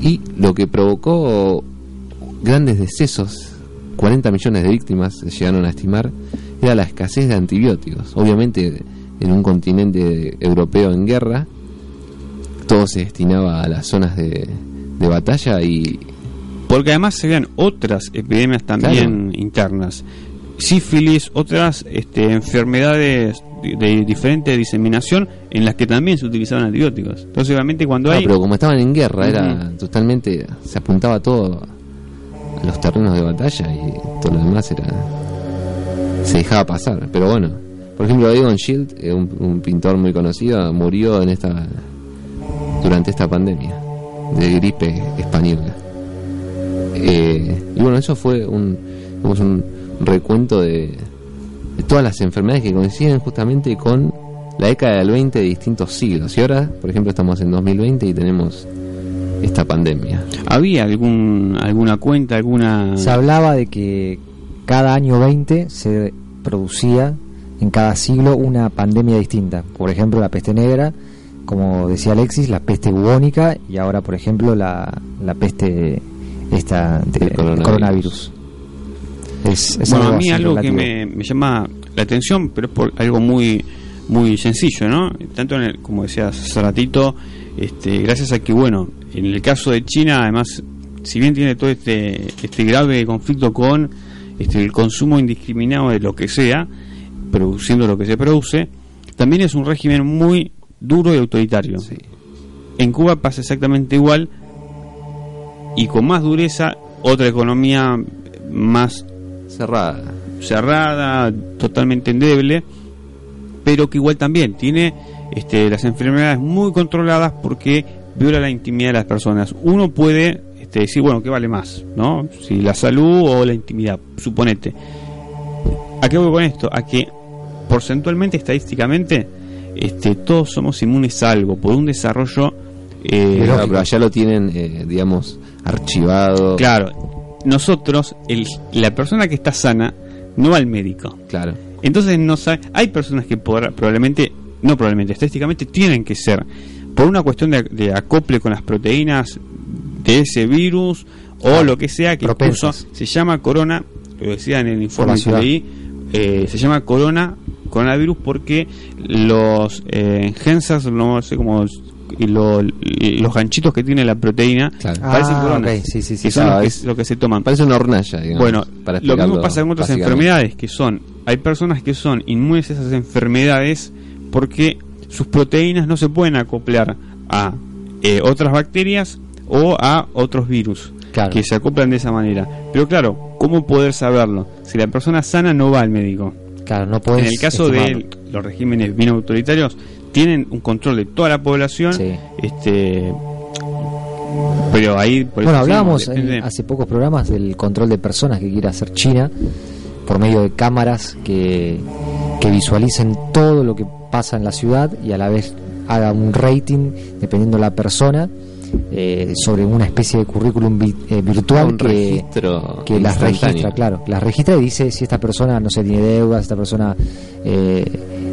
y lo que provocó grandes decesos, 40 millones de víctimas se llegaron a estimar, era la escasez de antibióticos. Obviamente en un continente europeo en guerra, todo se destinaba a las zonas de, de batalla y Porque además se vean otras epidemias también internas. Sífilis, otras este, enfermedades de, de diferente diseminación en las que también se utilizaban antibióticos. Entonces, obviamente, cuando Ah, hay. pero como estaban en guerra, era totalmente. Se apuntaba todo a los terrenos de batalla y todo lo demás era. Se dejaba pasar. Pero bueno, por ejemplo, Egon Schild, eh, un, un pintor muy conocido, murió en esta. durante esta pandemia de gripe española. Eh, y bueno, eso fue un recuento de, de todas las enfermedades que coinciden justamente con la década del 20 de distintos siglos. Y ahora, por ejemplo, estamos en 2020 y tenemos esta pandemia. ¿Había algún, alguna cuenta, alguna. Se hablaba de que cada año 20 se producía en cada siglo una pandemia distinta. Por ejemplo, la peste negra, como decía Alexis, la peste bubónica y ahora, por ejemplo, la, la peste esta de El coronavirus. coronavirus. Es, es bueno, a mí algo que me, me llama la atención, pero es por algo muy muy sencillo, ¿no? Tanto en el, como decías hace ratito, este, gracias a que, bueno, en el caso de China, además, si bien tiene todo este, este grave conflicto con este, el consumo indiscriminado de lo que sea, produciendo lo que se produce, también es un régimen muy duro y autoritario. En Cuba pasa exactamente igual y con más dureza otra economía más cerrada, cerrada, totalmente endeble, pero que igual también tiene este, las enfermedades muy controladas porque viola la intimidad de las personas. Uno puede este, decir, bueno, ¿qué vale más? ¿no? Si la salud o la intimidad, suponete. ¿A qué voy con esto? A que porcentualmente, estadísticamente, este, todos somos inmunes a algo por un desarrollo eh, Claro, pero allá lo tienen, eh, digamos, archivado. Claro, nosotros, el, la persona que está sana, no va al médico. Claro. Entonces no hay personas que podrá- probablemente no probablemente, estadísticamente tienen que ser por una cuestión de, de acople con las proteínas de ese virus o Claro, lo que sea que incluso se llama corona, lo decía en el informe que leí, eh, se llama corona coronavirus porque los eh, gensas, no sé cómo y lo- los ganchitos que tiene la proteína Claro. parecen Ah, coronas, sí, sí, sí, que son claro, lo que, es- lo que se toman. Parece una hornalla, digamos. Bueno, para lo mismo pasa con otras enfermedades que son, hay personas que son inmunes a esas enfermedades porque sus proteínas no se pueden acoplar a eh, otras bacterias o a otros virus Claro. que se acoplan de esa manera. Pero claro, ¿cómo poder saberlo? Si la persona sana no va al médico. Claro, no puedes en el caso estimarlo. de los regímenes bien autoritarios, tienen un control de toda la población. Sí. Este, pero ahí, por Bueno, decimos, hablábamos depende- en- hace pocos programas del control de personas que quiere hacer China por medio de cámaras que, que visualicen todo lo que pasa en la ciudad y a la vez haga un rating, dependiendo de la persona, eh, sobre una especie de currículum vi- eh, virtual Un que, las registra, claro, las registra y dice si esta persona no se tiene deudas, esta persona eh,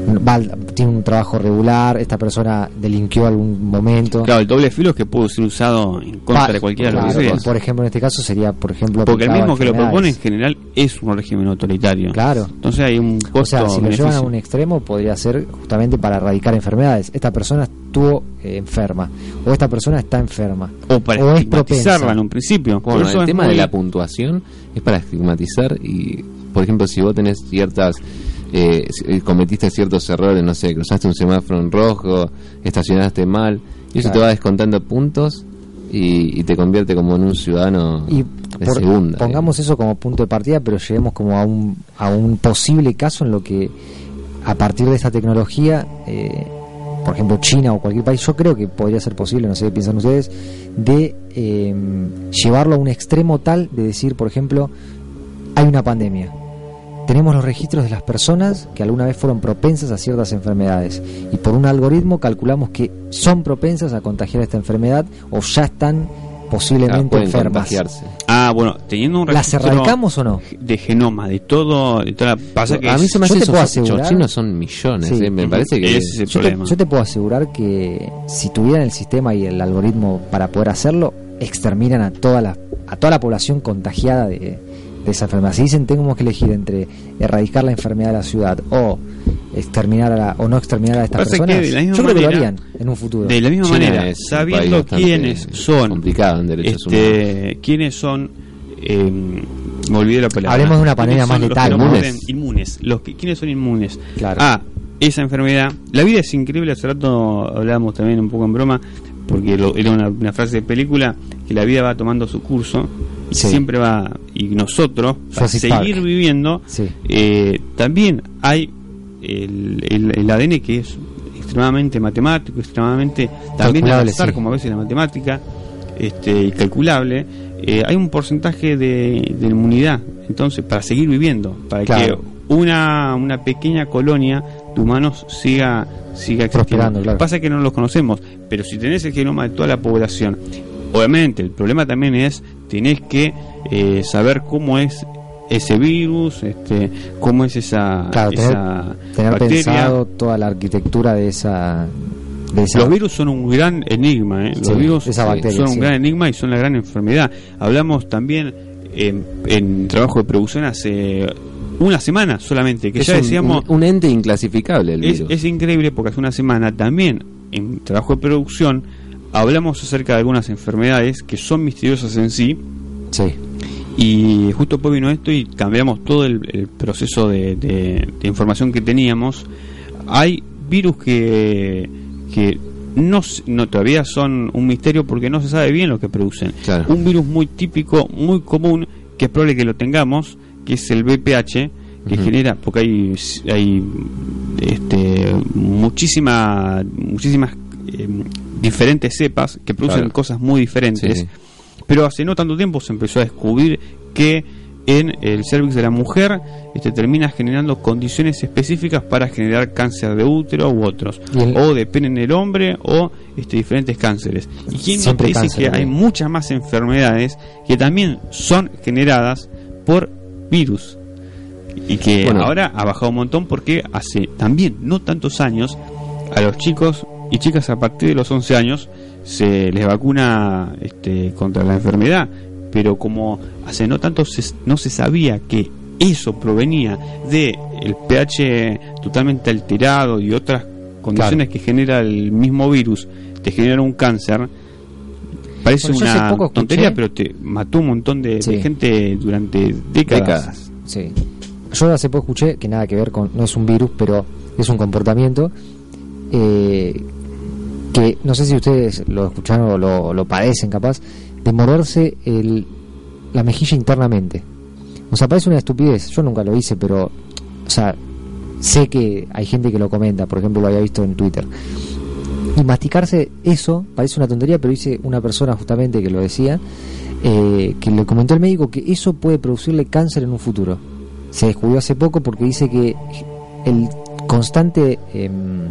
va tiene un trabajo regular, esta persona delinquió algún momento. Claro, el doble filo es que puede ser usado en contra Pa- de cualquiera de los claro, que sea. y por ejemplo, en este caso sería, por ejemplo, Porque el mismo que lo propone en general es un régimen autoritario. Claro. Entonces hay un costo O sea, si lo llevan a beneficio. un extremo, podría ser justamente para erradicar enfermedades. Esta persona estuvo eh, enferma, o esta persona está enferma, o para o es estigmatizarla en un principio. Por Bueno, eso el es tema muy- de la puntuación es para estigmatizar y, por ejemplo, si vos tenés ciertas, eh, eh, cometiste ciertos errores, no sé, cruzaste un semáforo en rojo, estacionaste mal, y eso Claro. te va descontando puntos y, y te convierte como en un ciudadano Y de por- segunda. pongamos eso como punto de partida, pero lleguemos como a un, a un posible caso en lo que a partir de esta tecnología, eh, por ejemplo China o cualquier país, yo creo que podría ser posible, no sé qué piensan ustedes, de eh, llevarlo a un extremo tal de decir, por ejemplo, hay una pandemia. Tenemos los registros de las personas que alguna vez fueron propensas a ciertas enfermedades y por un algoritmo calculamos que son propensas a contagiar esta enfermedad o ya están Ah, posiblemente pueden enfermas. contagiarse. Ah, bueno, teniendo un ¿Las registro erradicamos o no? de genoma, de todo, de toda la- pasa que a mí es- se me yo hace te eso, puedo los asegurar- chinos son millones, Sí. eh, me parece que ese es el Yo te, problema. yo te puedo asegurar que si tuvieran el sistema y el algoritmo para poder hacerlo, exterminan a toda la, a toda la población contagiada de, de esa enfermedad. Si dicen tenemos que elegir entre erradicar la enfermedad de la ciudad o exterminar a la- o no exterminar a estas Pasa que personas, de la misma yo creo que lo manera- harían en un futuro. De la misma China manera, sabiendo quiénes son, complicado en derechos humanos. este, quiénes son, eh, me olvidé la palabra. Hablemos de una pandemia ¿Quiénes más los letal, que no inmunes. mueren? inmunes. Los que, ¿Quiénes son inmunes? Claro. A esa enfermedad. La vida es increíble. Hace rato hablábamos también un poco en broma, porque lo- era una, una frase de película que la vida va tomando su curso Sí. siempre va. Y nosotros, para Jurassic seguir Park. viviendo, Sí. eh, también hay el, el, el ADN que es extremadamente matemático, extremadamente también sí. como a veces la matemática, este, y calculable. Eh, hay un porcentaje de, de inmunidad, entonces, para seguir viviendo, para Claro. que una, una pequeña colonia de humanos siga, siga existiendo. Claro. Pasa que no los conocemos, pero si tenés el genoma de toda la población, obviamente el problema también es, tenés que eh, saber cómo es ese virus, este, cómo es esa, Claro, esa Tener bacteria. pensado toda la arquitectura de esa... De esa Los virus son un gran enigma, ¿eh? los Sí, virus esa bacteria, son un gran enigma y son la gran enfermedad. Hablamos también en, en trabajo de producción hace una semana solamente, que Es ya un- decíamos, un, un ente inclasificable el es, es increíble porque hace una semana también en trabajo de producción hablamos acerca de algunas enfermedades que son misteriosas en sí Sí. y justo después vino esto y cambiamos todo el, el proceso de, de- de información que teníamos. Hay virus que, que no, no todavía son un misterio porque no se sabe bien lo que producen. Claro. Un virus muy típico, muy común, que es probable que lo tengamos, que es el BPH, que genera, porque hay, hay este, muchísima, muchísimas eh, diferentes cepas que producen Claro. cosas muy diferentes. Sí. Pero hace no tanto tiempo se empezó a descubrir que en el cervix de la mujer este, termina generando condiciones específicas para generar cáncer de útero u otros, el- o de pene en el hombre o este, diferentes cánceres. ¿Y Siempre dice cáncer, que hay muchas más enfermedades que también son generadas por virus? Y que Bueno. ahora ha bajado un montón porque hace también no tantos años a los chicos y chicas a partir de los 11 años se les vacuna este, contra la enfermedad, pero como hace no tanto se- no se sabía que eso provenía de el pH totalmente alterado y otras condiciones que genera el mismo virus, te genera un cáncer. Parece Bueno, hace una escuché- tontería, pero te mató un montón de, gente durante décadas. Décadas. Sí. Yo hace poco escuché que nada que ver con. No es un virus, pero es un comportamiento. eh, que no sé si ustedes lo escucharon o lo, padecen, capaz. De morderse el, la mejilla internamente. O sea, parece una estupidez. Yo nunca lo hice, pero. O sea, sé que hay gente que lo comenta. Por ejemplo, lo había visto en Twitter. Y masticarse eso parece una tontería, pero dice una persona justamente que lo decía, eh, que le comentó el médico que eso puede producirle cáncer en un futuro. Se descubrió hace poco porque dice que el constante em,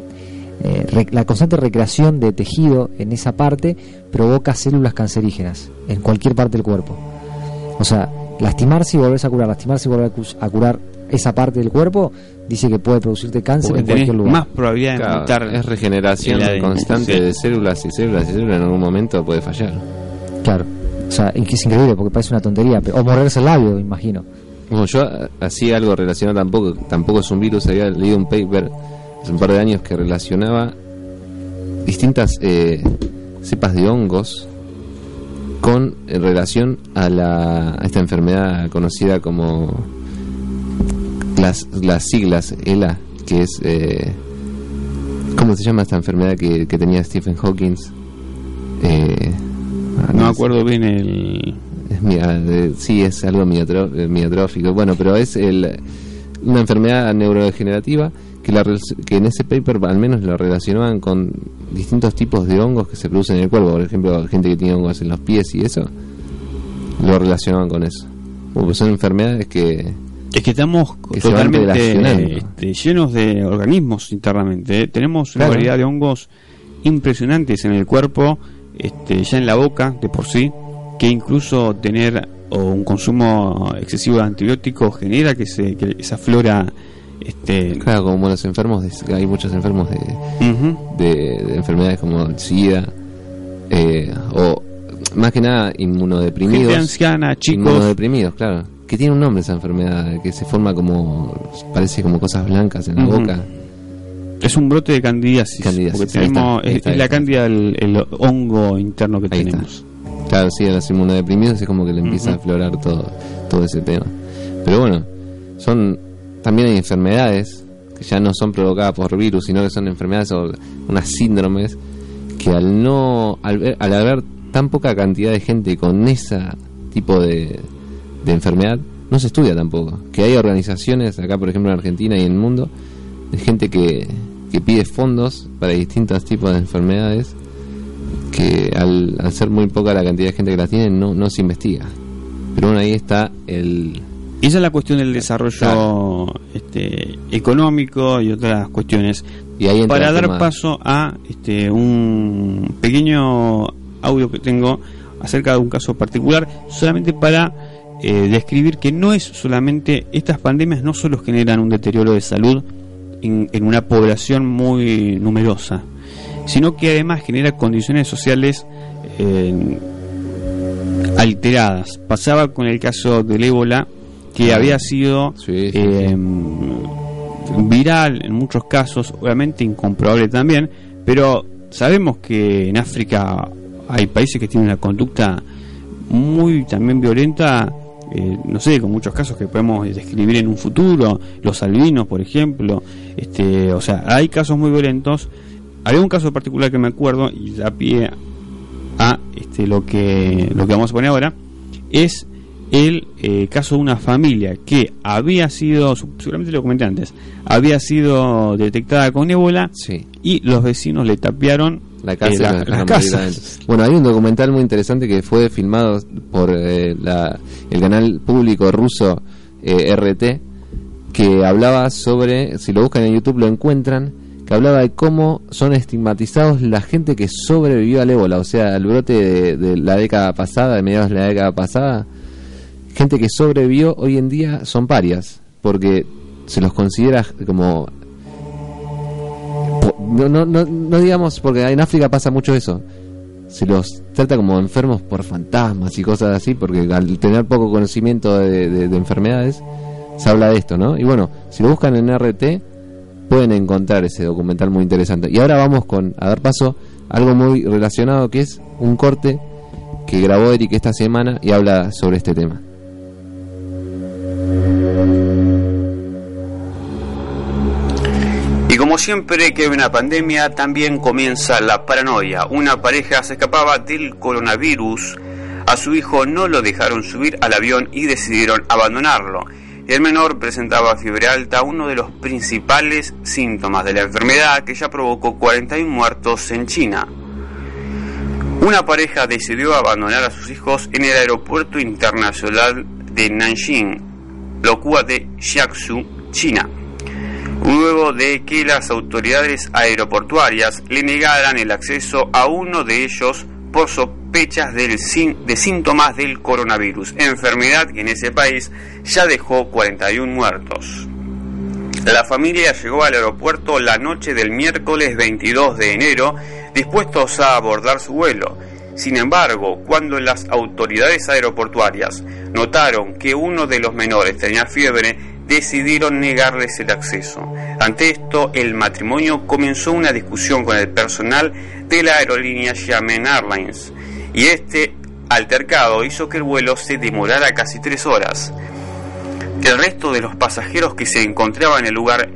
eh, re- la constante recreación de tejido en esa parte provoca células cancerígenas en cualquier parte del cuerpo. O sea, lastimarse y volverse a curar, lastimarse y volver a cu- a curar esa parte del cuerpo, dice que puede producirte cáncer Porque en cualquier lugar. más probabilidad de Claro, es regeneración ADN. constante Sí. de células y células y células en algún momento puede fallar. Claro. O sea, es increíble porque parece una tontería. pero- o morderse el labio, me imagino. Bueno, yo eh, hacía algo relacionado tampoco, tampoco es un virus, había leído un paper hace un par de años que relacionaba distintas eh, cepas de hongos con en relación a, la, a esta enfermedad conocida como las, las siglas ELA, que es... Eh, ¿Cómo se llama esta enfermedad que, que tenía Stephen Hawking? Eh, ah, No me acuerdo bien el. Es sí, es algo miotro- eh, miotrófico. Bueno, pero es el, una enfermedad neurodegenerativa que, la, que en ese paper al menos lo relacionaban con distintos tipos de hongos que se producen en el cuerpo. Por ejemplo, gente que tiene hongos en los pies y eso, lo relacionaban con eso. Pues son enfermedades que... Es que estamos Que totalmente este, llenos de organismos internamente. ¿eh? Tenemos una variedad de hongos impresionantes en el cuerpo, este, ya en la boca de por sí, que incluso tener o un consumo excesivo de antibióticos genera que, se, que esa flora... Este, Claro, como los enfermos, de- hay muchos enfermos de, de, de enfermedades como el SIDA eh, o más que nada inmunodeprimidos. gente anciana, chicos, Inmunodeprimidos, claro. Que tiene un nombre esa enfermedad, que se forma como. parece como cosas blancas en la boca. es un brote de candidiasis. Candidiasis, porque está, tenemos, es, está, es ahí la cándida el, el hongo interno que Ahí está. tenemos. Claro, sí, a los inmunodeprimidos es como que le empieza a aflorar todo, todo ese tema. Pero bueno, son. También hay enfermedades que ya no son provocadas por virus, sino que son enfermedades o unas síndromes que al no. al, ver- al haber tan poca cantidad de gente con ese tipo de, de enfermedad, no se estudia tampoco. Que hay organizaciones, acá por ejemplo en Argentina y en el mundo, de gente que, que pide fondos para distintos tipos de enfermedades que al, al ser muy poca la cantidad de gente que las tiene no, no se investiga. Pero bueno, ahí está el... Esa es la cuestión del desarrollo Claro. este, económico y otras cuestiones. Y ahí entra Para dar tema- paso a este, un pequeño audio que tengo acerca de un caso particular, solamente para eh, describir que no es solamente, estas pandemias no solo generan un deterioro de salud en, en una población muy numerosa, sino que además genera condiciones sociales eh, alteradas. Pasaba con el caso del ébola, que había sido Sí, sí, eh, viral en muchos casos, obviamente incomprobable también, pero sabemos que en África hay países que tienen una conducta muy también violenta, eh, no sé, con muchos casos que podemos describir en un futuro, los albinos, por ejemplo, este, o sea, hay casos muy violentos. Había un caso particular que me acuerdo y da pie a este, lo que lo que vamos a poner ahora es el eh, caso de una familia que había sido, seguramente lo comenté antes, había sido detectada con ébola Sí, y los vecinos le tapiaron la casa eh, la- adentro. Bueno, hay un documental muy interesante que fue filmado por eh, la- el canal público ruso RT que hablaba sobre, si lo buscan en YouTube lo encuentran, que hablaba de cómo son estigmatizados la gente que sobrevivió al ébola, o sea, al brote de, de la década pasada, de mediados de la década pasada, gente que sobrevivió hoy en día son parias, porque se los considera como no, no, no, no digamos, porque en África pasa mucho eso. Se los trata como enfermos por fantasmas y cosas así, porque al tener poco conocimiento de, de- de enfermedades, se habla de esto, ¿no? Y bueno, si lo buscan en RT, pueden encontrar ese documental muy interesante. Y ahora vamos con, a dar paso, algo muy relacionado que es un corte que grabó Eric esta semana y habla sobre este tema. Y como siempre que hay una pandemia, también comienza la paranoia. Una pareja se escapaba del coronavirus. A su hijo no lo dejaron subir al avión y decidieron abandonarlo. El menor presentaba fiebre alta, uno de los principales síntomas de la enfermedad que ya provocó 41 muertos en China. Una pareja decidió abandonar a sus hijos en el aeropuerto internacional de Nanjing, locua de Jiangsu, China luego de que las autoridades aeroportuarias le negaran el acceso a uno de ellos por sospechas de síntomas del coronavirus, enfermedad que en ese país ya dejó 41 muertos. La familia llegó al aeropuerto la noche del miércoles 22 de enero, dispuestos a abordar su vuelo. Sin embargo, cuando las autoridades aeroportuarias notaron que uno de los menores tenía fiebre, decidieron negarles el acceso. Ante esto, el matrimonio comenzó una discusión con el personal de la aerolínea Xiamen Airlines, y este altercado hizo que el vuelo se demorara casi tres horas. El resto de los pasajeros que se encontraban en el lugar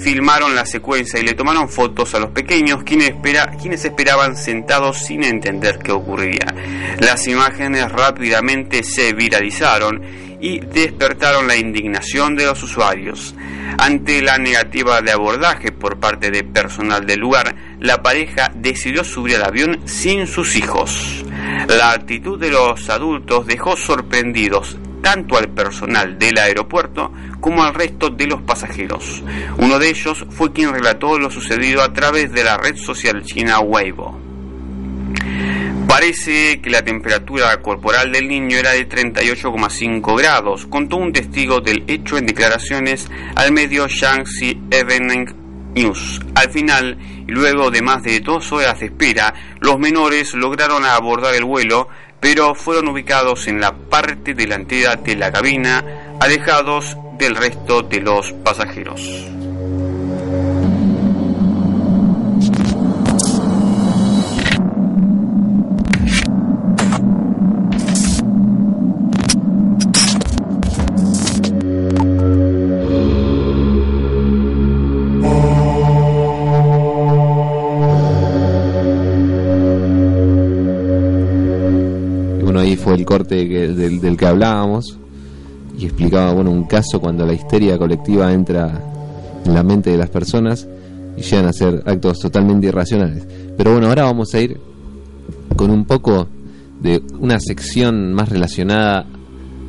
filmaron la secuencia y le tomaron fotos a los pequeños quienes, espera- quienes esperaban sentados sin entender qué ocurría. Las imágenes rápidamente se viralizaron y despertaron la indignación de los usuarios. Ante la negativa de abordaje por parte de personal del lugar, la pareja decidió subir al avión sin sus hijos. La actitud de los adultos dejó sorprendidos tanto al personal del aeropuerto como al resto de los pasajeros. Uno de ellos fue quien relató lo sucedido a través de la red social china Weibo. Parece que la temperatura corporal del niño era de 38,5 grados, contó un testigo del hecho en declaraciones al medio Shaanxi Evening News. Al final, luego de más de dos horas de espera, los menores lograron abordar el vuelo, pero fueron ubicados en la parte delantera de la cabina, alejados del resto de los pasajeros. Fue el corte del que hablábamos y explicaba, bueno, un caso cuando la histeria colectiva entra en la mente de las personas y llegan a hacer actos totalmente irracionales. Pero bueno, ahora vamos a ir con un poco de una sección más relacionada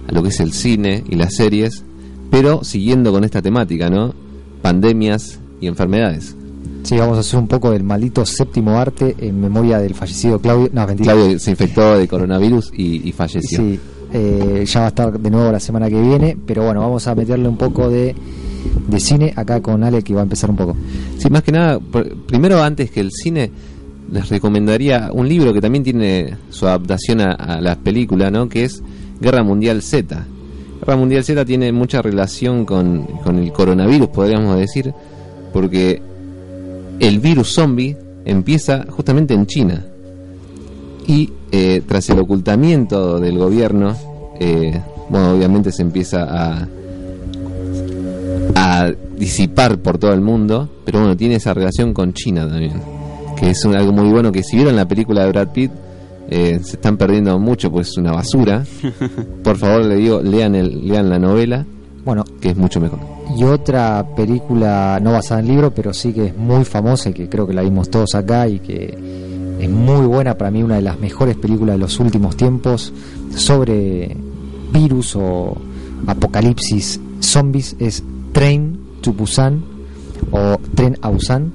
a lo que es el cine y las series, pero siguiendo con esta temática, ¿no? Pandemias y enfermedades. Sí, vamos a hacer un poco del maldito séptimo arte en memoria del fallecido Claudio. No, mentira. Claudio se infectó de coronavirus y, y falleció. Sí, eh, ya va a estar de nuevo la semana que viene, pero bueno, vamos a meterle un poco de, de cine acá con Ale que va a empezar un poco. Sí, más que nada, pr- primero antes que el cine, les recomendaría un libro que también tiene su adaptación a, a la película, ¿no? Que es Guerra Mundial Z. Guerra Mundial Z tiene mucha relación con, con el coronavirus, podríamos decir, porque el virus zombie empieza justamente en China. Y eh, tras el ocultamiento del gobierno, eh, bueno, obviamente se empieza a, a disipar por todo el mundo, pero bueno, tiene esa relación con China también, que es un- algo muy bueno, que si vieron la película de Brad Pitt, eh, se están perdiendo mucho, pues es una basura. Por favor, le digo, lean, el, lean la novela, Bueno, que es mucho mejor. y otra película no basada en libro, pero sí que es muy famosa y que creo que la vimos todos acá y que es muy buena para mí, una de las mejores películas de los últimos tiempos sobre virus o apocalipsis zombies es Train to Busan o Tren a Busan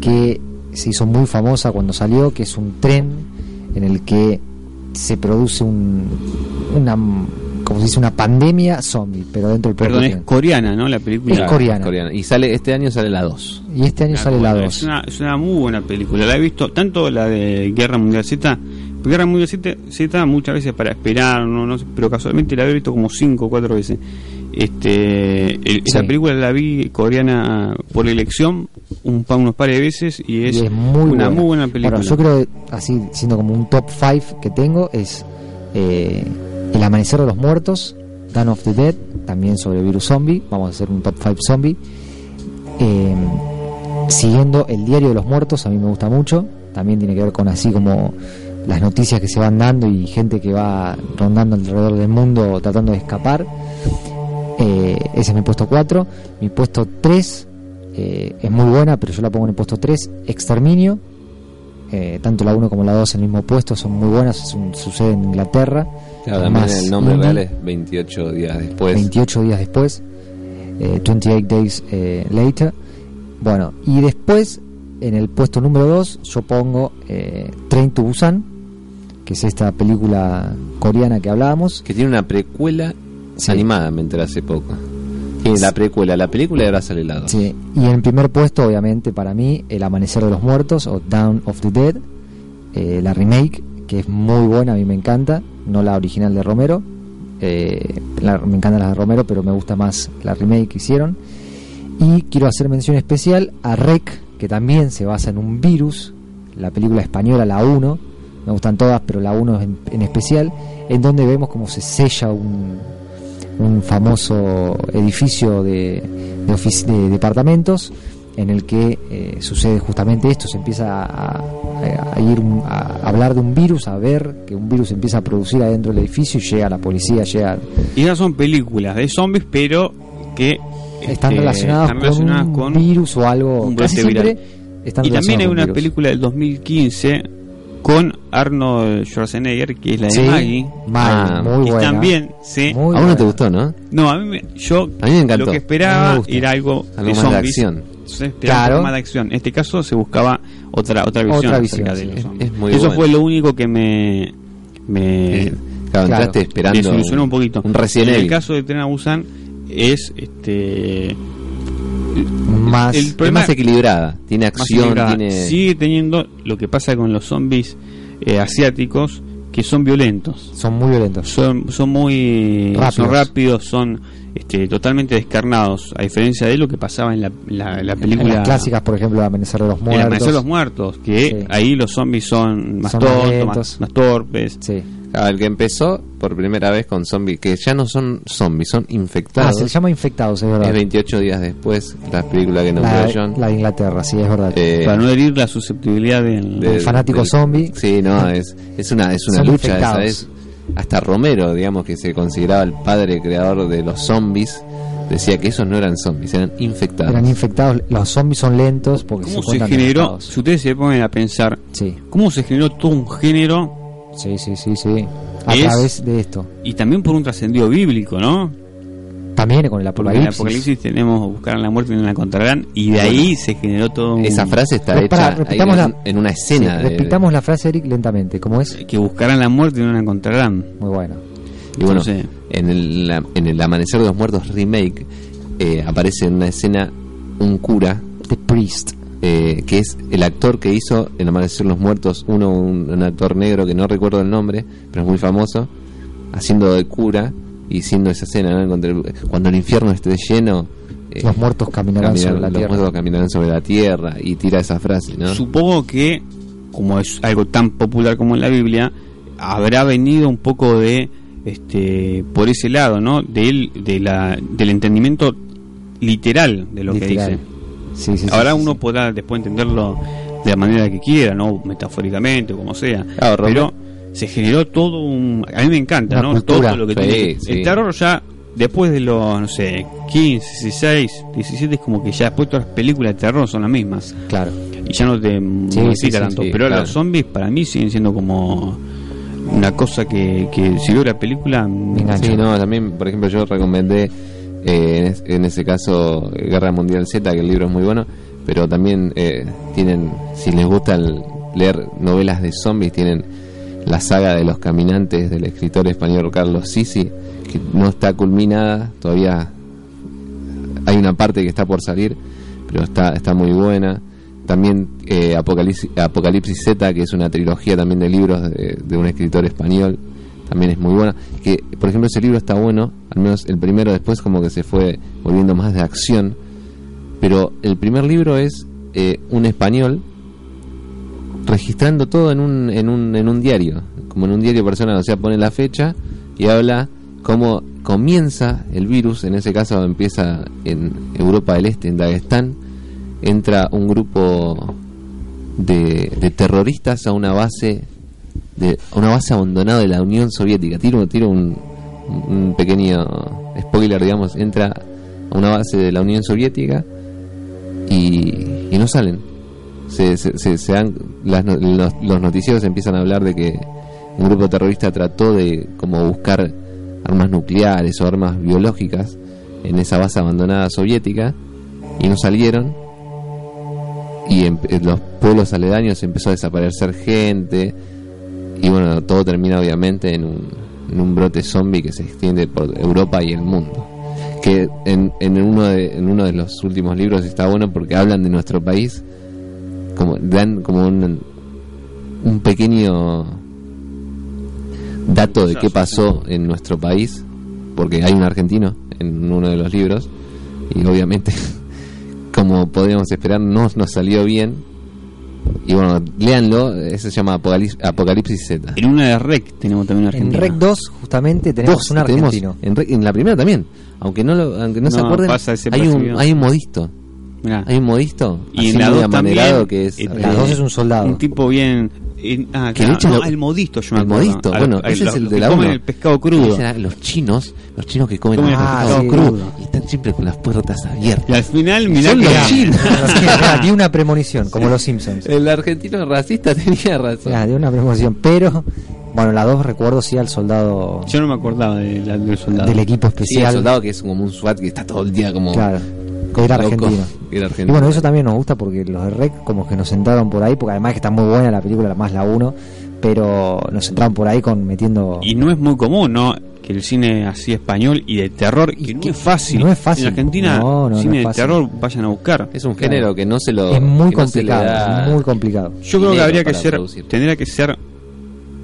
que se hizo muy famosa cuando salió, que es un tren en el que se produce un, una, como se dice, una pandemia zombie, pero dentro del Perdón, es coreana, ¿no? La película. Es coreana. Y sale este año sale la 2. Y este año sale la bueno, 2. Es una, es una muy buena película. La he visto, tanto la de Guerra Mundial Z. Guerra Mundial Z, Z muchas veces para esperar, no, no sé, pero casualmente la he visto como 5 o 4 veces. Este, el- Esa película la vi coreana por elección un, pa- unos par de veces y es, y es muy una buena. muy buena película. Bueno, yo creo, así siendo como un top 5 que tengo, es eh, El Amanecer de los Muertos, Dawn of the Dead, también sobre virus zombie. Vamos a hacer un top 5 zombie. Eh, siguiendo El Diario de los Muertos, a mí me gusta mucho. También tiene que ver con así como las noticias que se van dando y gente que va rondando alrededor del mundo tratando de escapar. Eh, ese es mi puesto 4. Mi puesto 3 eh, es muy buena, pero yo la pongo en el puesto 3. Exterminio. Tanto la 1 como la 2 en el mismo puesto son muy buenas. un- sucede en Inglaterra. Claro, Más el nombre real es 28 días después. 28 días después. eh, 28 Days eh, Later. Bueno, y después en el puesto número 2 yo pongo eh, Train to Busan, que es esta película coreana que hablábamos. Que tiene una precuela Sí. animada, me enteré hace poco. Tiene la precuela, la película sale la 2. Sí, y en el primer puesto, obviamente, para mí, El Amanecer de los Muertos o Down of the Dead, eh, la remake, que es muy buena, a mí me encanta, no la original de Romero. eh, la- me encantan las de Romero, pero me gusta más la remake que hicieron. Y quiero hacer mención especial a Rec, que también se basa en un virus, la película española, la 1, me gustan todas, pero la 1 en, especial, en donde vemos cómo se sella un, un famoso edificio de, de, de departamentos en el que eh, sucede justamente esto, se empieza a, a- ir a hablar de un virus, a ver que un virus empieza a producir adentro del edificio y llega la policía, llega... Y esas son películas de zombies, pero que Están este, relacionadas, están relacionadas con un con virus o algo... un casi siempre viral. están Y también hay una virus. película del 2015 con Arnold Schwarzenegger, que es la de Sí, Maggie. Maggie, Ah, muy y buena. también, sí. Muy a uno te buena. gustó, ¿no? No, a mí me, yo A mí me encantó. lo que esperaba me era algo, Algo de zombies. acción. Se esperaba un Claro. poco más de acción. En este caso se buscaba otra otra visión, Otra acerca visión, de sí. los Es- zombies. es muy Eso bueno. fue lo único que me me Eh, claro, Claro. entraste esperando desilusionó un poquito. un Resident en el caso de Tren a Busan es este Más... el Es problema- más equilibrada, tiene más acción, equilibrada. tiene... sigue teniendo lo que pasa con los zombies eh, asiáticos que son violentos Son muy violentos. son son muy Rápidos. son rápidos son este, totalmente descarnados a diferencia de lo que pasaba en la, la, la En película las clásicas, por ejemplo, Amanecer de los El Muertos. Amanecer de los muertos que Sí. ahí los zombies son más Son tontos más, más torpes Sí. Claro, el que empezó por primera vez con zombies, que ya no son zombies, son Ah, infectados. se llama Infectados, es verdad. es 28 días después, la película que nombró la, John. la de Inglaterra, sí, es verdad. Eh, para no herir la susceptibilidad del de- El fanático del- zombie. Sí, no, es, es una, es una lucha infectados. esa. Es, hasta Romero, digamos, que se consideraba el padre creador de los zombies, decía que esos no eran zombies, eran infectados. Eran infectados. Los zombies son lentos porque cómo se, generó infectados. si ustedes se ponen a pensar Sí, cómo se generó todo un género sí, sí, sí, sí. A Es- través de esto. y también por un trascendido bíblico no También con el porque en el apocalipsis. apocalipsis tenemos buscar la muerte y no la encontrarán y de ahí se generó todo un- Esa frase está Pero hecha en, la- en una Sí, escena. de- repitamos la frase, Eric, lentamente. ¿Cómo es? que buscarán la muerte y no la encontrarán Muy bueno. Y bueno, Entonces- en, el, la- en el Amanecer de los Muertos remake eh, aparece en una escena un cura The Priest. eh, que es el actor que hizo en Amanecer de los Muertos, uno, un, un actor negro que no recuerdo el nombre, pero es muy famoso, haciendo de cura y siendo esa escena, ¿no? Cuando el, cuando el infierno esté lleno, eh, Los muertos caminarán caminar- sobre la los tierra. muertos caminarán sobre la tierra y tira esa frase, ¿no? Supongo que, como es algo tan popular como en la Biblia, habrá venido un poco de este por ese lado, ¿no? Del, de la, del entendimiento literal de lo Literal. que dice. Sí, sí, sí, Ahora sí, uno sí. podrá después entenderlo de la manera que quiera, ¿no? Metafóricamente o como sea. Claro, Pero se generó todo un... A mí me encanta, Una ¿no? cultura. Todo lo que Sí, tiene... sí. El terror ya, después de los, no sé, 15, 16, 17, es como que ya después todas las películas de terror son las mismas. Claro. Y ya no te Sí, modifica sí, sí, tanto. sí, Pero claro. los zombies para mí siguen siendo como una cosa que, que si veo la película... Me engancha. Sí, no, también, por ejemplo, yo recomendé eh, en, es- en ese caso Guerra Mundial Z, que el libro es muy bueno, pero también eh, tienen, si les gusta el- leer novelas de zombies, tienen la saga de los caminantes del escritor español Carlos Sisi, que no está culminada, todavía hay una parte que está por salir, pero está, está muy buena. También eh, Apocalipsis, Apocalipsis Z, que es una trilogía también de libros de, de un escritor español, también es muy buena. Que, por ejemplo, ese libro está bueno, al menos el primero después como que se fue volviendo más de acción, pero el primer libro es eh, un español registrando todo en un, en, un, en un diario, como en un diario personal, o sea, pone la fecha y habla cómo comienza el virus, en ese caso empieza en Europa del Este, en Dagestán, entra un grupo de, de terroristas a una base de una base abandonada de la Unión Soviética. Tiro, tiro un, un pequeño spoiler, digamos, entra a una base de la Unión Soviética y no salen. Se, se, las los, los noticieros empiezan a hablar de que un grupo terrorista trató de como buscar armas nucleares o armas biológicas en esa base abandonada soviética y no salieron. Y en, en los pueblos aledaños empezó a desaparecer gente y bueno todo termina obviamente en un, en un brote zombie que se extiende por Europa y el mundo. Que en, en uno de en uno de los últimos libros está bueno porque hablan de nuestro país como dan como un, un pequeño dato de qué pasó en nuestro país porque hay un argentino en uno de los libros y obviamente como podríamos esperar no nos salió bien y bueno léanlo ese se llama Apocalipsis, Apocalipsis Z En una de REC tenemos también una En argentina. Rec 2, justamente, tenemos Dos, un tenemos argentino. en, en la primera también aunque no lo, aunque no, se acuerden hay un hay un modisto Mirá. hay un modisto Y en la dos también, que es en La 2 es un soldado. Un tipo bien. en- ah, Que claro, no, lo- el modisto, yo me el acuerdo. modisto Al- bueno al- ese es los el de la comen 1 el pescado crudo. los chinos los chinos que comen, Comen el pescado pescado crudo crudo. y están siempre con las puertas abiertas Y al final, mirá Son que los chinos. Dio una premonición, como los Simpsons. el argentino racista tenía razón Mirá, dio una premonición. Pero, bueno, la 2 recuerdo sí al soldado Yo no me acordaba de la- del soldado. del equipo Sí, el especial. soldado que es como un SWAT que está todo el día como Claro, que era loco. argentino. Era Y bueno, eso también nos gusta porque los de Rec como que nos sentaron por ahí, porque además que está muy buena la película, más la 1, pero nos entraron por ahí con metiendo... Y no es muy común, ¿no? Que el cine así español y de terror, que no que es fácil. no es fácil. En Argentina, No, no, cine es de fácil. terror vayan a buscar. Es un género que no se lo. es muy complicado, da- es muy complicado. Yo creo que habría que ser, producir. tendría que ser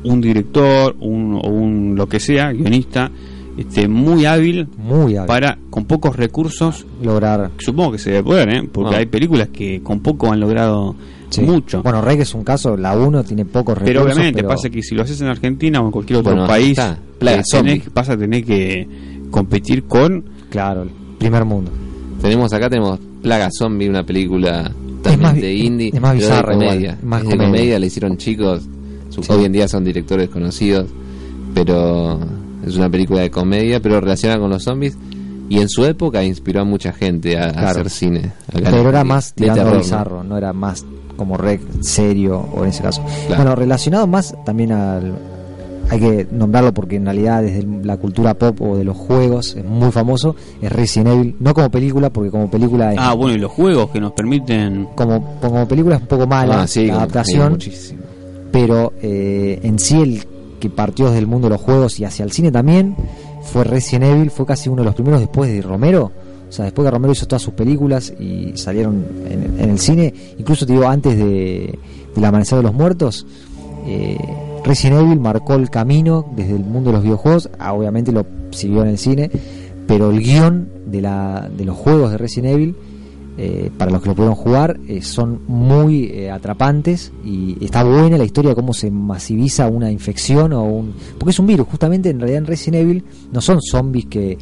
un director, un, o un lo que sea, guionista, este, muy hábil Muy hábil. para, con pocos recursos, lograr... supongo que se debe poder, ¿eh? Porque Ah. hay películas que con poco han logrado Sí. mucho. Bueno, Rec es un caso, la 1 tiene pocos recursos, pero obviamente pero- pasa que si lo haces en Argentina o en cualquier otro Bueno, país, eh, zombie. tenés, vas a tener que competir con Claro, el primer mundo. Tenemos acá tenemos Plaga Zombie, una película también más bi- de indie, es más de bizarra igual, es más Es de comedia. comedia, la hicieron chicos. Sí. Hoy en día son directores conocidos, pero es una película de comedia, pero relacionada con los zombies. Y en su época inspiró a mucha gente a, hacer cine. Pero era más de tirando bizarro, ¿no? era más como rec serio o en ese caso. Claro. Bueno, relacionado más también al hay que nombrarlo porque en realidad desde la cultura pop o de los juegos es muy famoso, es Resident Evil, no como película porque como película es Ah, bueno, y los juegos que nos permiten como como película es un poco mala Ah, sí, la adaptación, sí, muchísimo. pero eh, en sí el que partió desde el mundo de los juegos y hacia el cine también fue Resident Evil, fue casi uno de los primeros después de Romero. O sea, después que Romero hizo todas sus películas y salieron en, el cine, incluso te digo, antes de, del Amanecer de los Muertos, eh, Resident Evil marcó el camino desde el mundo de los videojuegos, ah, obviamente lo siguió en el cine, pero el guion de, la, de los juegos de Resident Evil eh, para los que lo pudieron jugar, eh, son muy eh, atrapantes y está buena la historia de cómo se masiviza una infección o un... Porque es un virus, justamente en realidad en Resident Evil no son zombies que,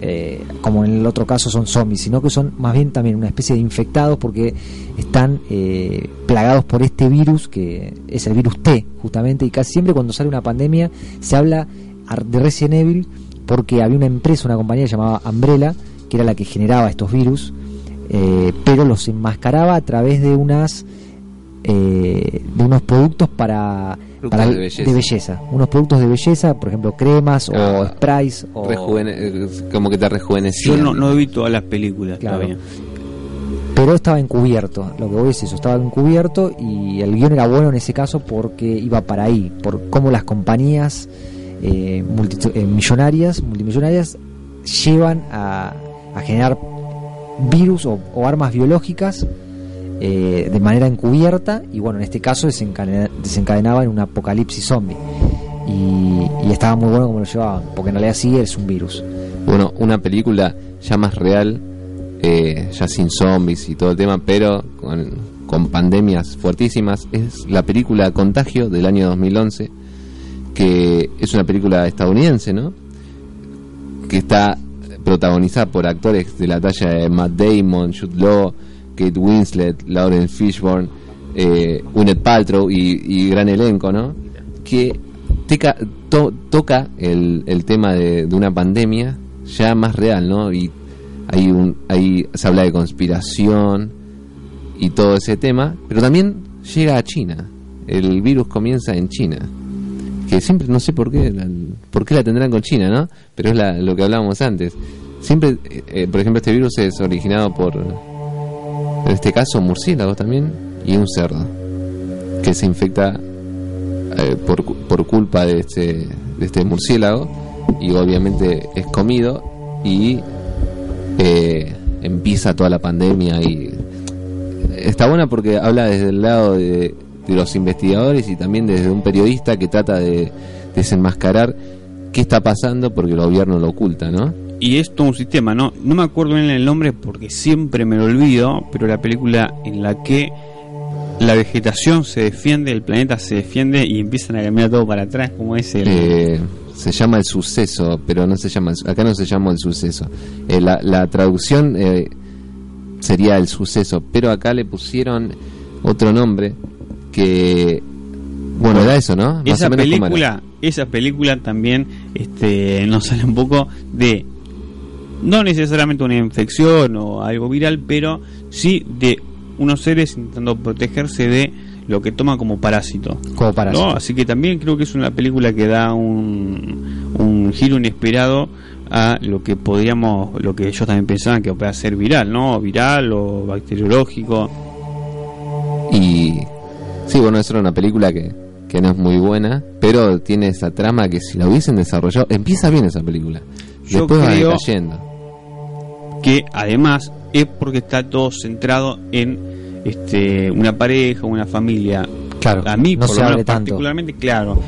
eh, como en el otro caso son zombies, sino que son más bien también una especie de infectados porque están plagados por este virus que es el virus T, justamente, y casi siempre cuando sale una pandemia se habla de Resident Evil porque había una empresa, una compañía llamada Umbrella, que era la que generaba estos virus, eh, pero los enmascaraba a través de unas eh, de unos productos para, Productos para- de belleza. unos productos de belleza por ejemplo cremas o Ah, sprays o Rejuvene- como que te Yo rejuvenecía. no, no vi todas las películas Claro. todavía. pero estaba encubierto, lo que voy es eso, estaba encubierto y el guion era bueno en ese caso porque iba para ahí, por cómo las compañías eh, multitu- eh, millonarias, multimillonarias, llevan a, a generar virus o, armas biológicas eh, de manera encubierta y bueno, en este caso desencadena- desencadenaba en un apocalipsis zombie. Y, y estaba muy bueno como lo llevaban, porque en realidad sí es un virus. Bueno, una película ya más real, eh, ya sin zombies y todo el tema, pero con, con pandemias fuertísimas, es la película Contagio del año 2011, que es una película estadounidense, ¿no? Que está protagonizada por actores de la talla de Matt Damon, Jude Law, Kate Winslet, Lauren Fishburne, eh, Gwyneth Paltrow y, gran elenco, ¿no? Que toca el, tema de, una pandemia ya más real, ¿no? Y hay un, ahí se habla de conspiración y todo ese tema, pero también llega a China. El virus comienza en China. Que siempre, no sé por qué, la, la tendrán con China, ¿no? Pero es la- lo que hablábamos antes. Siempre, eh, eh, por ejemplo, este virus es originado por, en este caso, murciélagos también y un cerdo que se infecta eh, por, por culpa de este, de este murciélago y obviamente es comido y empieza toda la pandemia y está buena porque habla desde el lado de, de los investigadores y también desde un periodista que trata de desenmascarar qué está pasando porque el gobierno lo oculta, ¿no? Y es todo un sistema, ¿no? No me acuerdo bien el nombre porque siempre me lo olvido, pero la película en la que la vegetación se defiende, el planeta se defiende y empiezan a caminar todo para atrás, como es el... Eh, se llama el suceso, pero no se llama, acá no se llama el suceso. Eh, la, la traducción eh, sería el suceso, pero acá le pusieron otro nombre que, bueno, era eso, ¿no? Más esa película, esa película también este, nos sale un poco de no necesariamente una infección o algo viral, pero sí de unos seres intentando protegerse de lo que toma como parásito. Como parásito. ¿no? Así que también creo que es una película que da un, un giro inesperado a lo que podríamos, lo que ellos también pensaban que pueda ser viral, ¿no? Viral o bacteriológico. Y sí, bueno, eso era una película que, que no es muy buena, pero tiene esa trama que si la hubiesen desarrollado, empieza bien esa película. Yo Después va creo- decayendo. que además es porque está todo centrado en este una pareja, una familia. Claro, a mí no por se lo menos tanto. particularmente claro.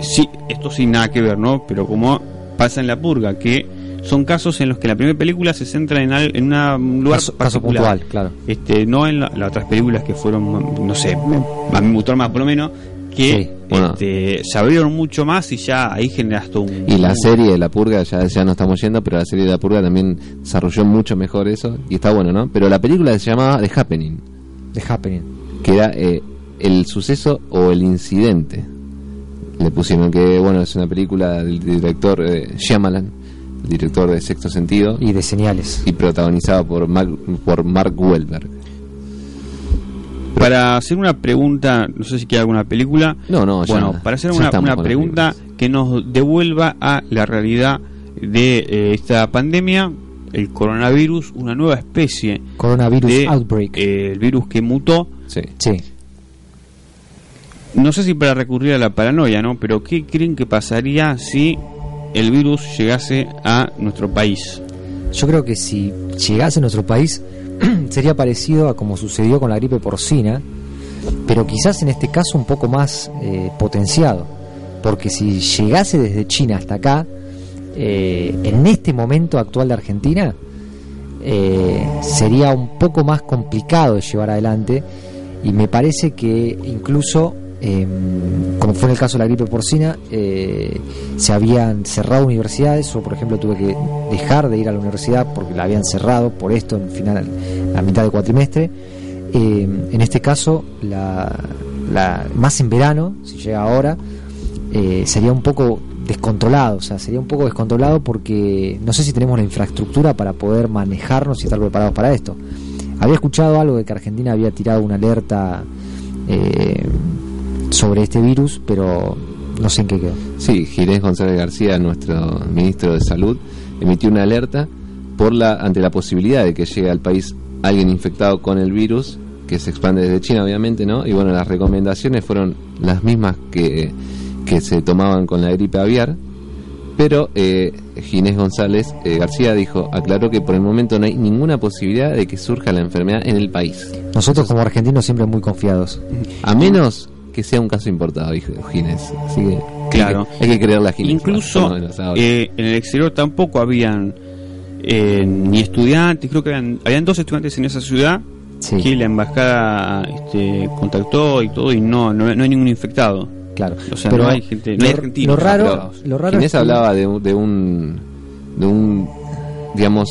Sí, esto sin nada que ver, ¿no? Pero como pasa en la purga que son casos en los que la primera película se centra en, al- en una- un lugar Caso- caso particular. puntual, claro. Este, no en la- las otras películas que fueron, no sé, a mí me gustaron más por lo menos, que Sí, bueno. este, se abrieron mucho más y ya ahí generas todo un... Y la un- serie de La Purga, ya, ya no estamos yendo, pero la serie de La Purga también desarrolló mucho mejor eso, y está bueno, ¿no? Pero la película se llamaba The Happening, The Happening. que era eh, el suceso o el incidente. Le pusieron que, bueno, es una película del director eh, Shyamalan, director de Sexto Sentido, Y de señales. y protagonizado por Mark, por Mark Wahlberg. Para hacer una pregunta, no sé si queda alguna película. No, no, ya- Bueno, para hacer una, pregunta que nos devuelva a la realidad de eh, esta pandemia, el coronavirus, una nueva especie Coronavirus de Outbreak. eh, el virus que mutó. Sí. sí. No sé si para recurrir a la paranoia, ¿no? Pero ¿qué creen que pasaría si el virus llegase a nuestro país? Yo creo que si llegase a nuestro país sería parecido a como sucedió con la gripe porcina, pero quizás en este caso un poco más eh, potenciado, porque si llegase desde China hasta acá, eh, en este momento actual de Argentina, eh, sería un poco más complicado de llevar adelante y me parece que incluso, eh, como fue en el caso de la gripe porcina, eh, se habían cerrado universidades, o por ejemplo tuve que dejar de ir a la universidad porque la habían cerrado por esto en final, a mitad de cuatrimestre. Eh, en este caso, la, la- más en verano, si llega ahora, eh, sería un poco descontrolado, o sea, sería un poco descontrolado porque no sé si tenemos la infraestructura para poder manejarnos y estar preparados para esto. Había escuchado algo de que Argentina había tirado una alerta eh, sobre este virus, pero no sé en qué quedó. Sí, Ginés González García, nuestro ministro de Salud, emitió una alerta por la ante la posibilidad de que llegue al país alguien infectado con el virus que se expande desde China, obviamente, ¿no? Y bueno, las recomendaciones fueron las mismas que, que se tomaban con la gripe aviar, pero eh, Ginés González eh, García dijo, aclaró que por el momento no hay ninguna posibilidad de que surja la enfermedad en el país. Nosotros como argentinos siempre muy confiados. A menos que sea un caso importado, dijo Ginés. Así que Claro. hay que, hay que creerle a Ginés. Incluso eh, en el exterior tampoco habían eh, ni estudiantes, creo que habían, habían dos estudiantes en esa ciudad Sí. que la embajada este, contactó y todo y no, no, no hay ningún infectado. Claro. O sea, Pero no hay gente, no hay lo- argentinos lo raro- lo raro Ginés es que- hablaba de, un- de un de un digamos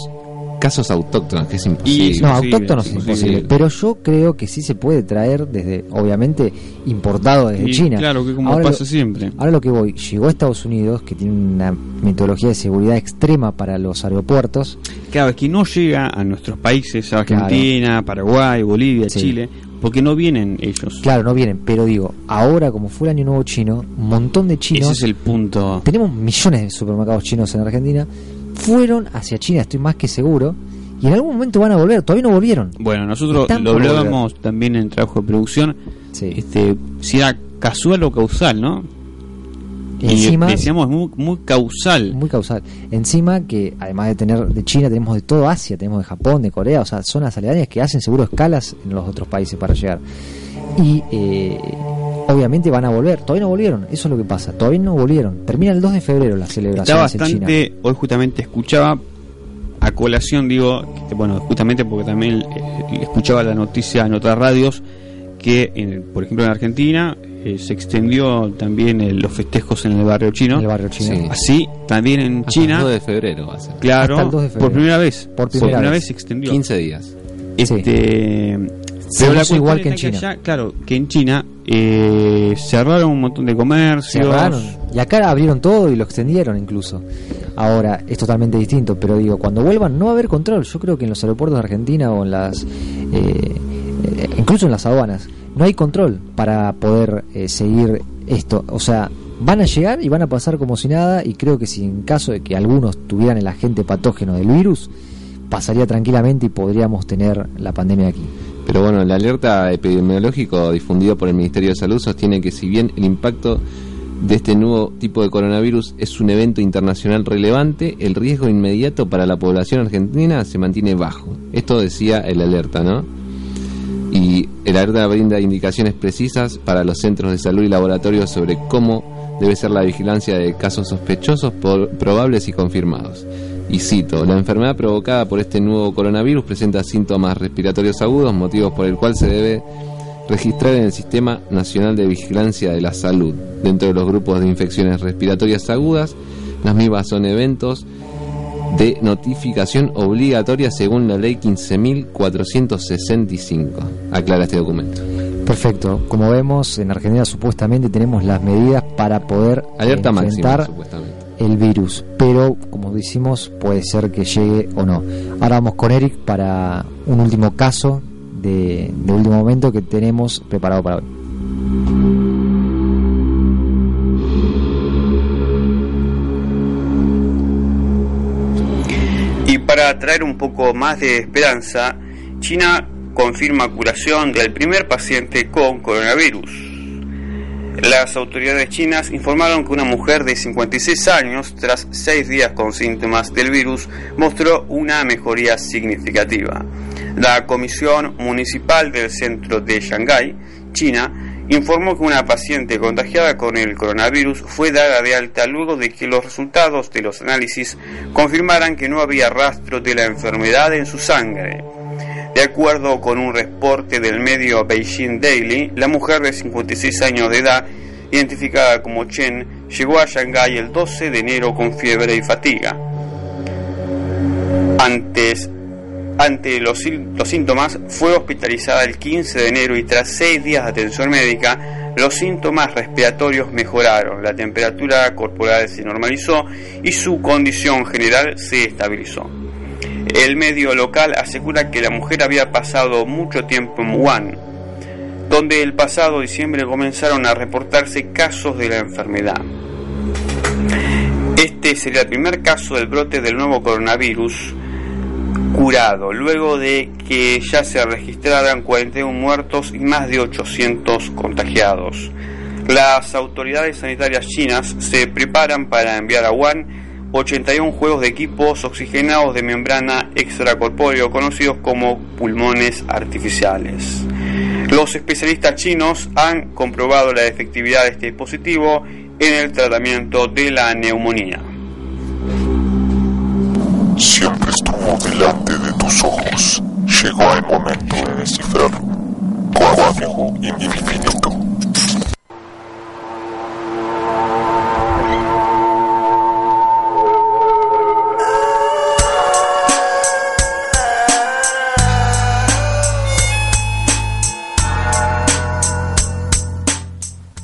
casos autóctonos que es imposible. Y- No, autóctonos es imposible. imposible. Pero yo creo que sí se puede traer desde, obviamente, importado desde Y China. Claro, que como Ahora pasa lo- siempre. Ahora lo que voy, llegó a Estados Unidos, que tiene una metodología de seguridad extrema para los aeropuertos. Claro, es que no llega a nuestros países, a Argentina, Paraguay, Bolivia, Sí. Chile, porque no vienen ellos. Claro, no vienen, pero digo, ahora como fue el año nuevo chino, un montón de chinos, Ese es el punto. tenemos millones de supermercados chinos en Argentina, fueron hacia China, estoy más que seguro, y en algún momento van a volver, todavía no volvieron. Bueno, nosotros Están lo hablábamos también en trabajo de producción, Sí. este, si era casual o causal, ¿no? Y Encima, decíamos muy, muy causal. muy causal. Encima que además de tener de China, tenemos de todo Asia, tenemos de Japón, de Corea, o sea, zonas aledañas que hacen seguro escalas en los otros países para llegar. Y eh, obviamente van a volver, todavía no volvieron, eso es lo que pasa, todavía no volvieron. Termina el 2 de febrero la Está celebración en China. bastante, hoy justamente escuchaba a colación, digo, que, bueno, justamente porque también eh, escuchaba la noticia en otras radios, que en- por ejemplo en Argentina eh, se extendió también eh, los festejos en el barrio chino. El barrio chino. Sí. Así, también en Hasta China, el 2 de febrero va a ser. claro, Hasta el 2 de febrero. por primera vez. Por primera vez. se extendió. 15 días. Este, pero la hizo igual que en China. allá, claro, que en China eh, cerraron un montón de comercios. Cerraron. Y acá abrieron todo y lo extendieron incluso. Ahora es totalmente distinto, pero digo, cuando vuelvan no va a haber control. Yo creo que en los aeropuertos de Argentina o en las. eh, incluso en las aduanas, no hay control para poder eh, seguir esto. O sea, van a llegar y van a pasar como si nada. Y creo que si en caso de que algunos tuvieran el agente patógeno del virus, pasaría tranquilamente y podríamos tener la pandemia aquí. Pero bueno, el alerta epidemiológico difundido por el Ministerio de Salud sostiene que si bien el impacto de este nuevo tipo de coronavirus es un evento internacional relevante, el riesgo inmediato para la población argentina se mantiene bajo. Esto decía el alerta, ¿no? Y el alerta brinda indicaciones precisas para los centros de salud y laboratorios sobre cómo debe ser la vigilancia de casos sospechosos, probables y confirmados. Y cito, la enfermedad provocada por este nuevo coronavirus presenta síntomas respiratorios agudos, motivos por el cual se debe registrar en el Sistema Nacional de Vigilancia de la Salud. Dentro de los grupos de infecciones respiratorias agudas, las mismas son eventos de notificación obligatoria según la ley 15.465. Aclara este documento. Perfecto. Como vemos, en Argentina supuestamente tenemos las medidas para poder Alerta máxima, supuestamente. El virus, pero como decimos, puede ser que llegue o no. Ahora vamos con Eric para un último caso de, último momento que tenemos preparado para hoy. Y para traer un poco más de esperanza, China confirma curación del primer paciente con coronavirus. Las autoridades chinas informaron que una mujer de 56 años, tras seis días con síntomas del virus, mostró una mejoría significativa. La Comisión Municipal del Centro de Shanghái, China, informó que una paciente contagiada con el coronavirus fue dada de alta luego de que los resultados de los análisis confirmaran que no había rastro de la enfermedad en su sangre. De acuerdo con un reporte del medio Beijing Daily, la mujer de 56 años de edad, identificada como Chen, llegó a Shanghái el 12 de enero con fiebre y fatiga. Antes, ante los, los síntomas, fue hospitalizada el 15 de enero y tras seis días de atención médica, los síntomas respiratorios mejoraron, la temperatura corporal se normalizó y su condición general se estabilizó. El medio local asegura que la mujer había pasado mucho tiempo en Wuhan, donde el pasado diciembre comenzaron a reportarse casos de la enfermedad. Este sería el primer caso del brote del nuevo coronavirus curado, luego de que ya se registraran 41 muertos y más de 800 contagiados. Las autoridades sanitarias chinas se preparan para enviar a Wuhan 81 juegos de equipos oxigenados de membrana extracorpóreo conocidos como pulmones artificiales. Los especialistas chinos han comprobado la efectividad de este dispositivo en el tratamiento de la neumonía. Siempre estuvo delante de tus ojos. Llegó el momento de descifrarlo. Código infinito.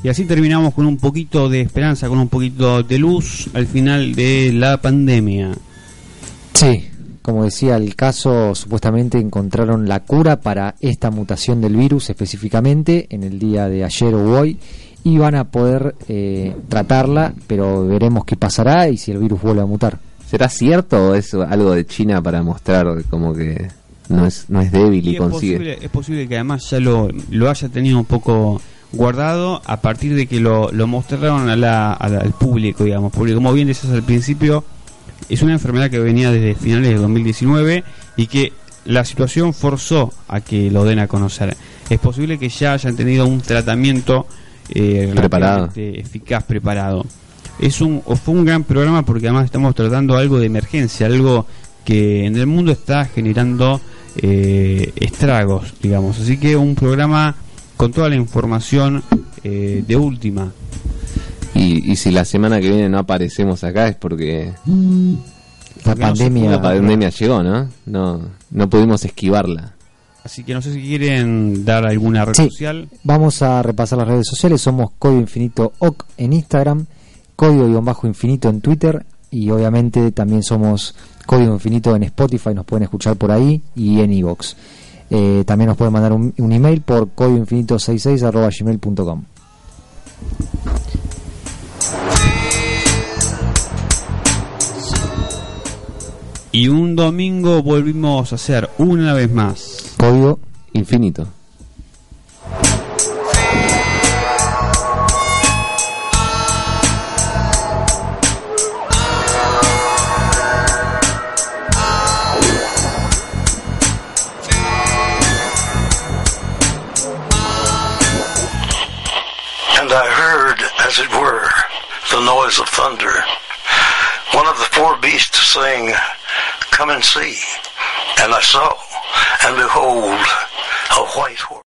Y así terminamos con un poquito de esperanza, con un poquito de luz al final de la pandemia. Sí, como decía el caso, supuestamente encontraron la cura para esta mutación del virus específicamente en el día de ayer o hoy y van a poder eh, tratarla, pero veremos qué pasará y si el virus vuelve a mutar. ¿Será cierto o es algo de China para mostrar como que no es, no es débil y, Y es, consigue? posible, es posible que además ya lo, lo haya tenido un poco guardado a partir de que lo, lo mostraron a la- a la- al público, digamos. Porque como bien decías al principio, es una enfermedad que venía desde finales de 2019 y que la situación forzó a que lo den a conocer. Es posible que ya hayan tenido un tratamiento eh, Preparado. eficaz, preparado. Es un, o fue un gran programa porque además estamos tratando algo de emergencia, algo que en el mundo está generando eh, estragos, digamos. Así que un programa con toda la información eh, de última. Y, y si la semana que viene no aparecemos acá es porque La Porque no se pandemia, la pandemia llegó, ¿no? No, no pudimos esquivarla. Así que no sé si quieren dar alguna red Sí. social. Vamos a repasar las redes sociales. Somos Código Infinito OC en Instagram, Código-Infinito en Twitter y obviamente también somos Código Infinito en Spotify. Nos pueden escuchar por ahí y en iVoox. Eh, también nos pueden mandar un, un email por códigoinfinito66 Y un domingo volvimos a hacer una vez más. Código Infinito. Noise of thunder. One of the four beasts saying, Come and see. And I saw, and behold, a white horse.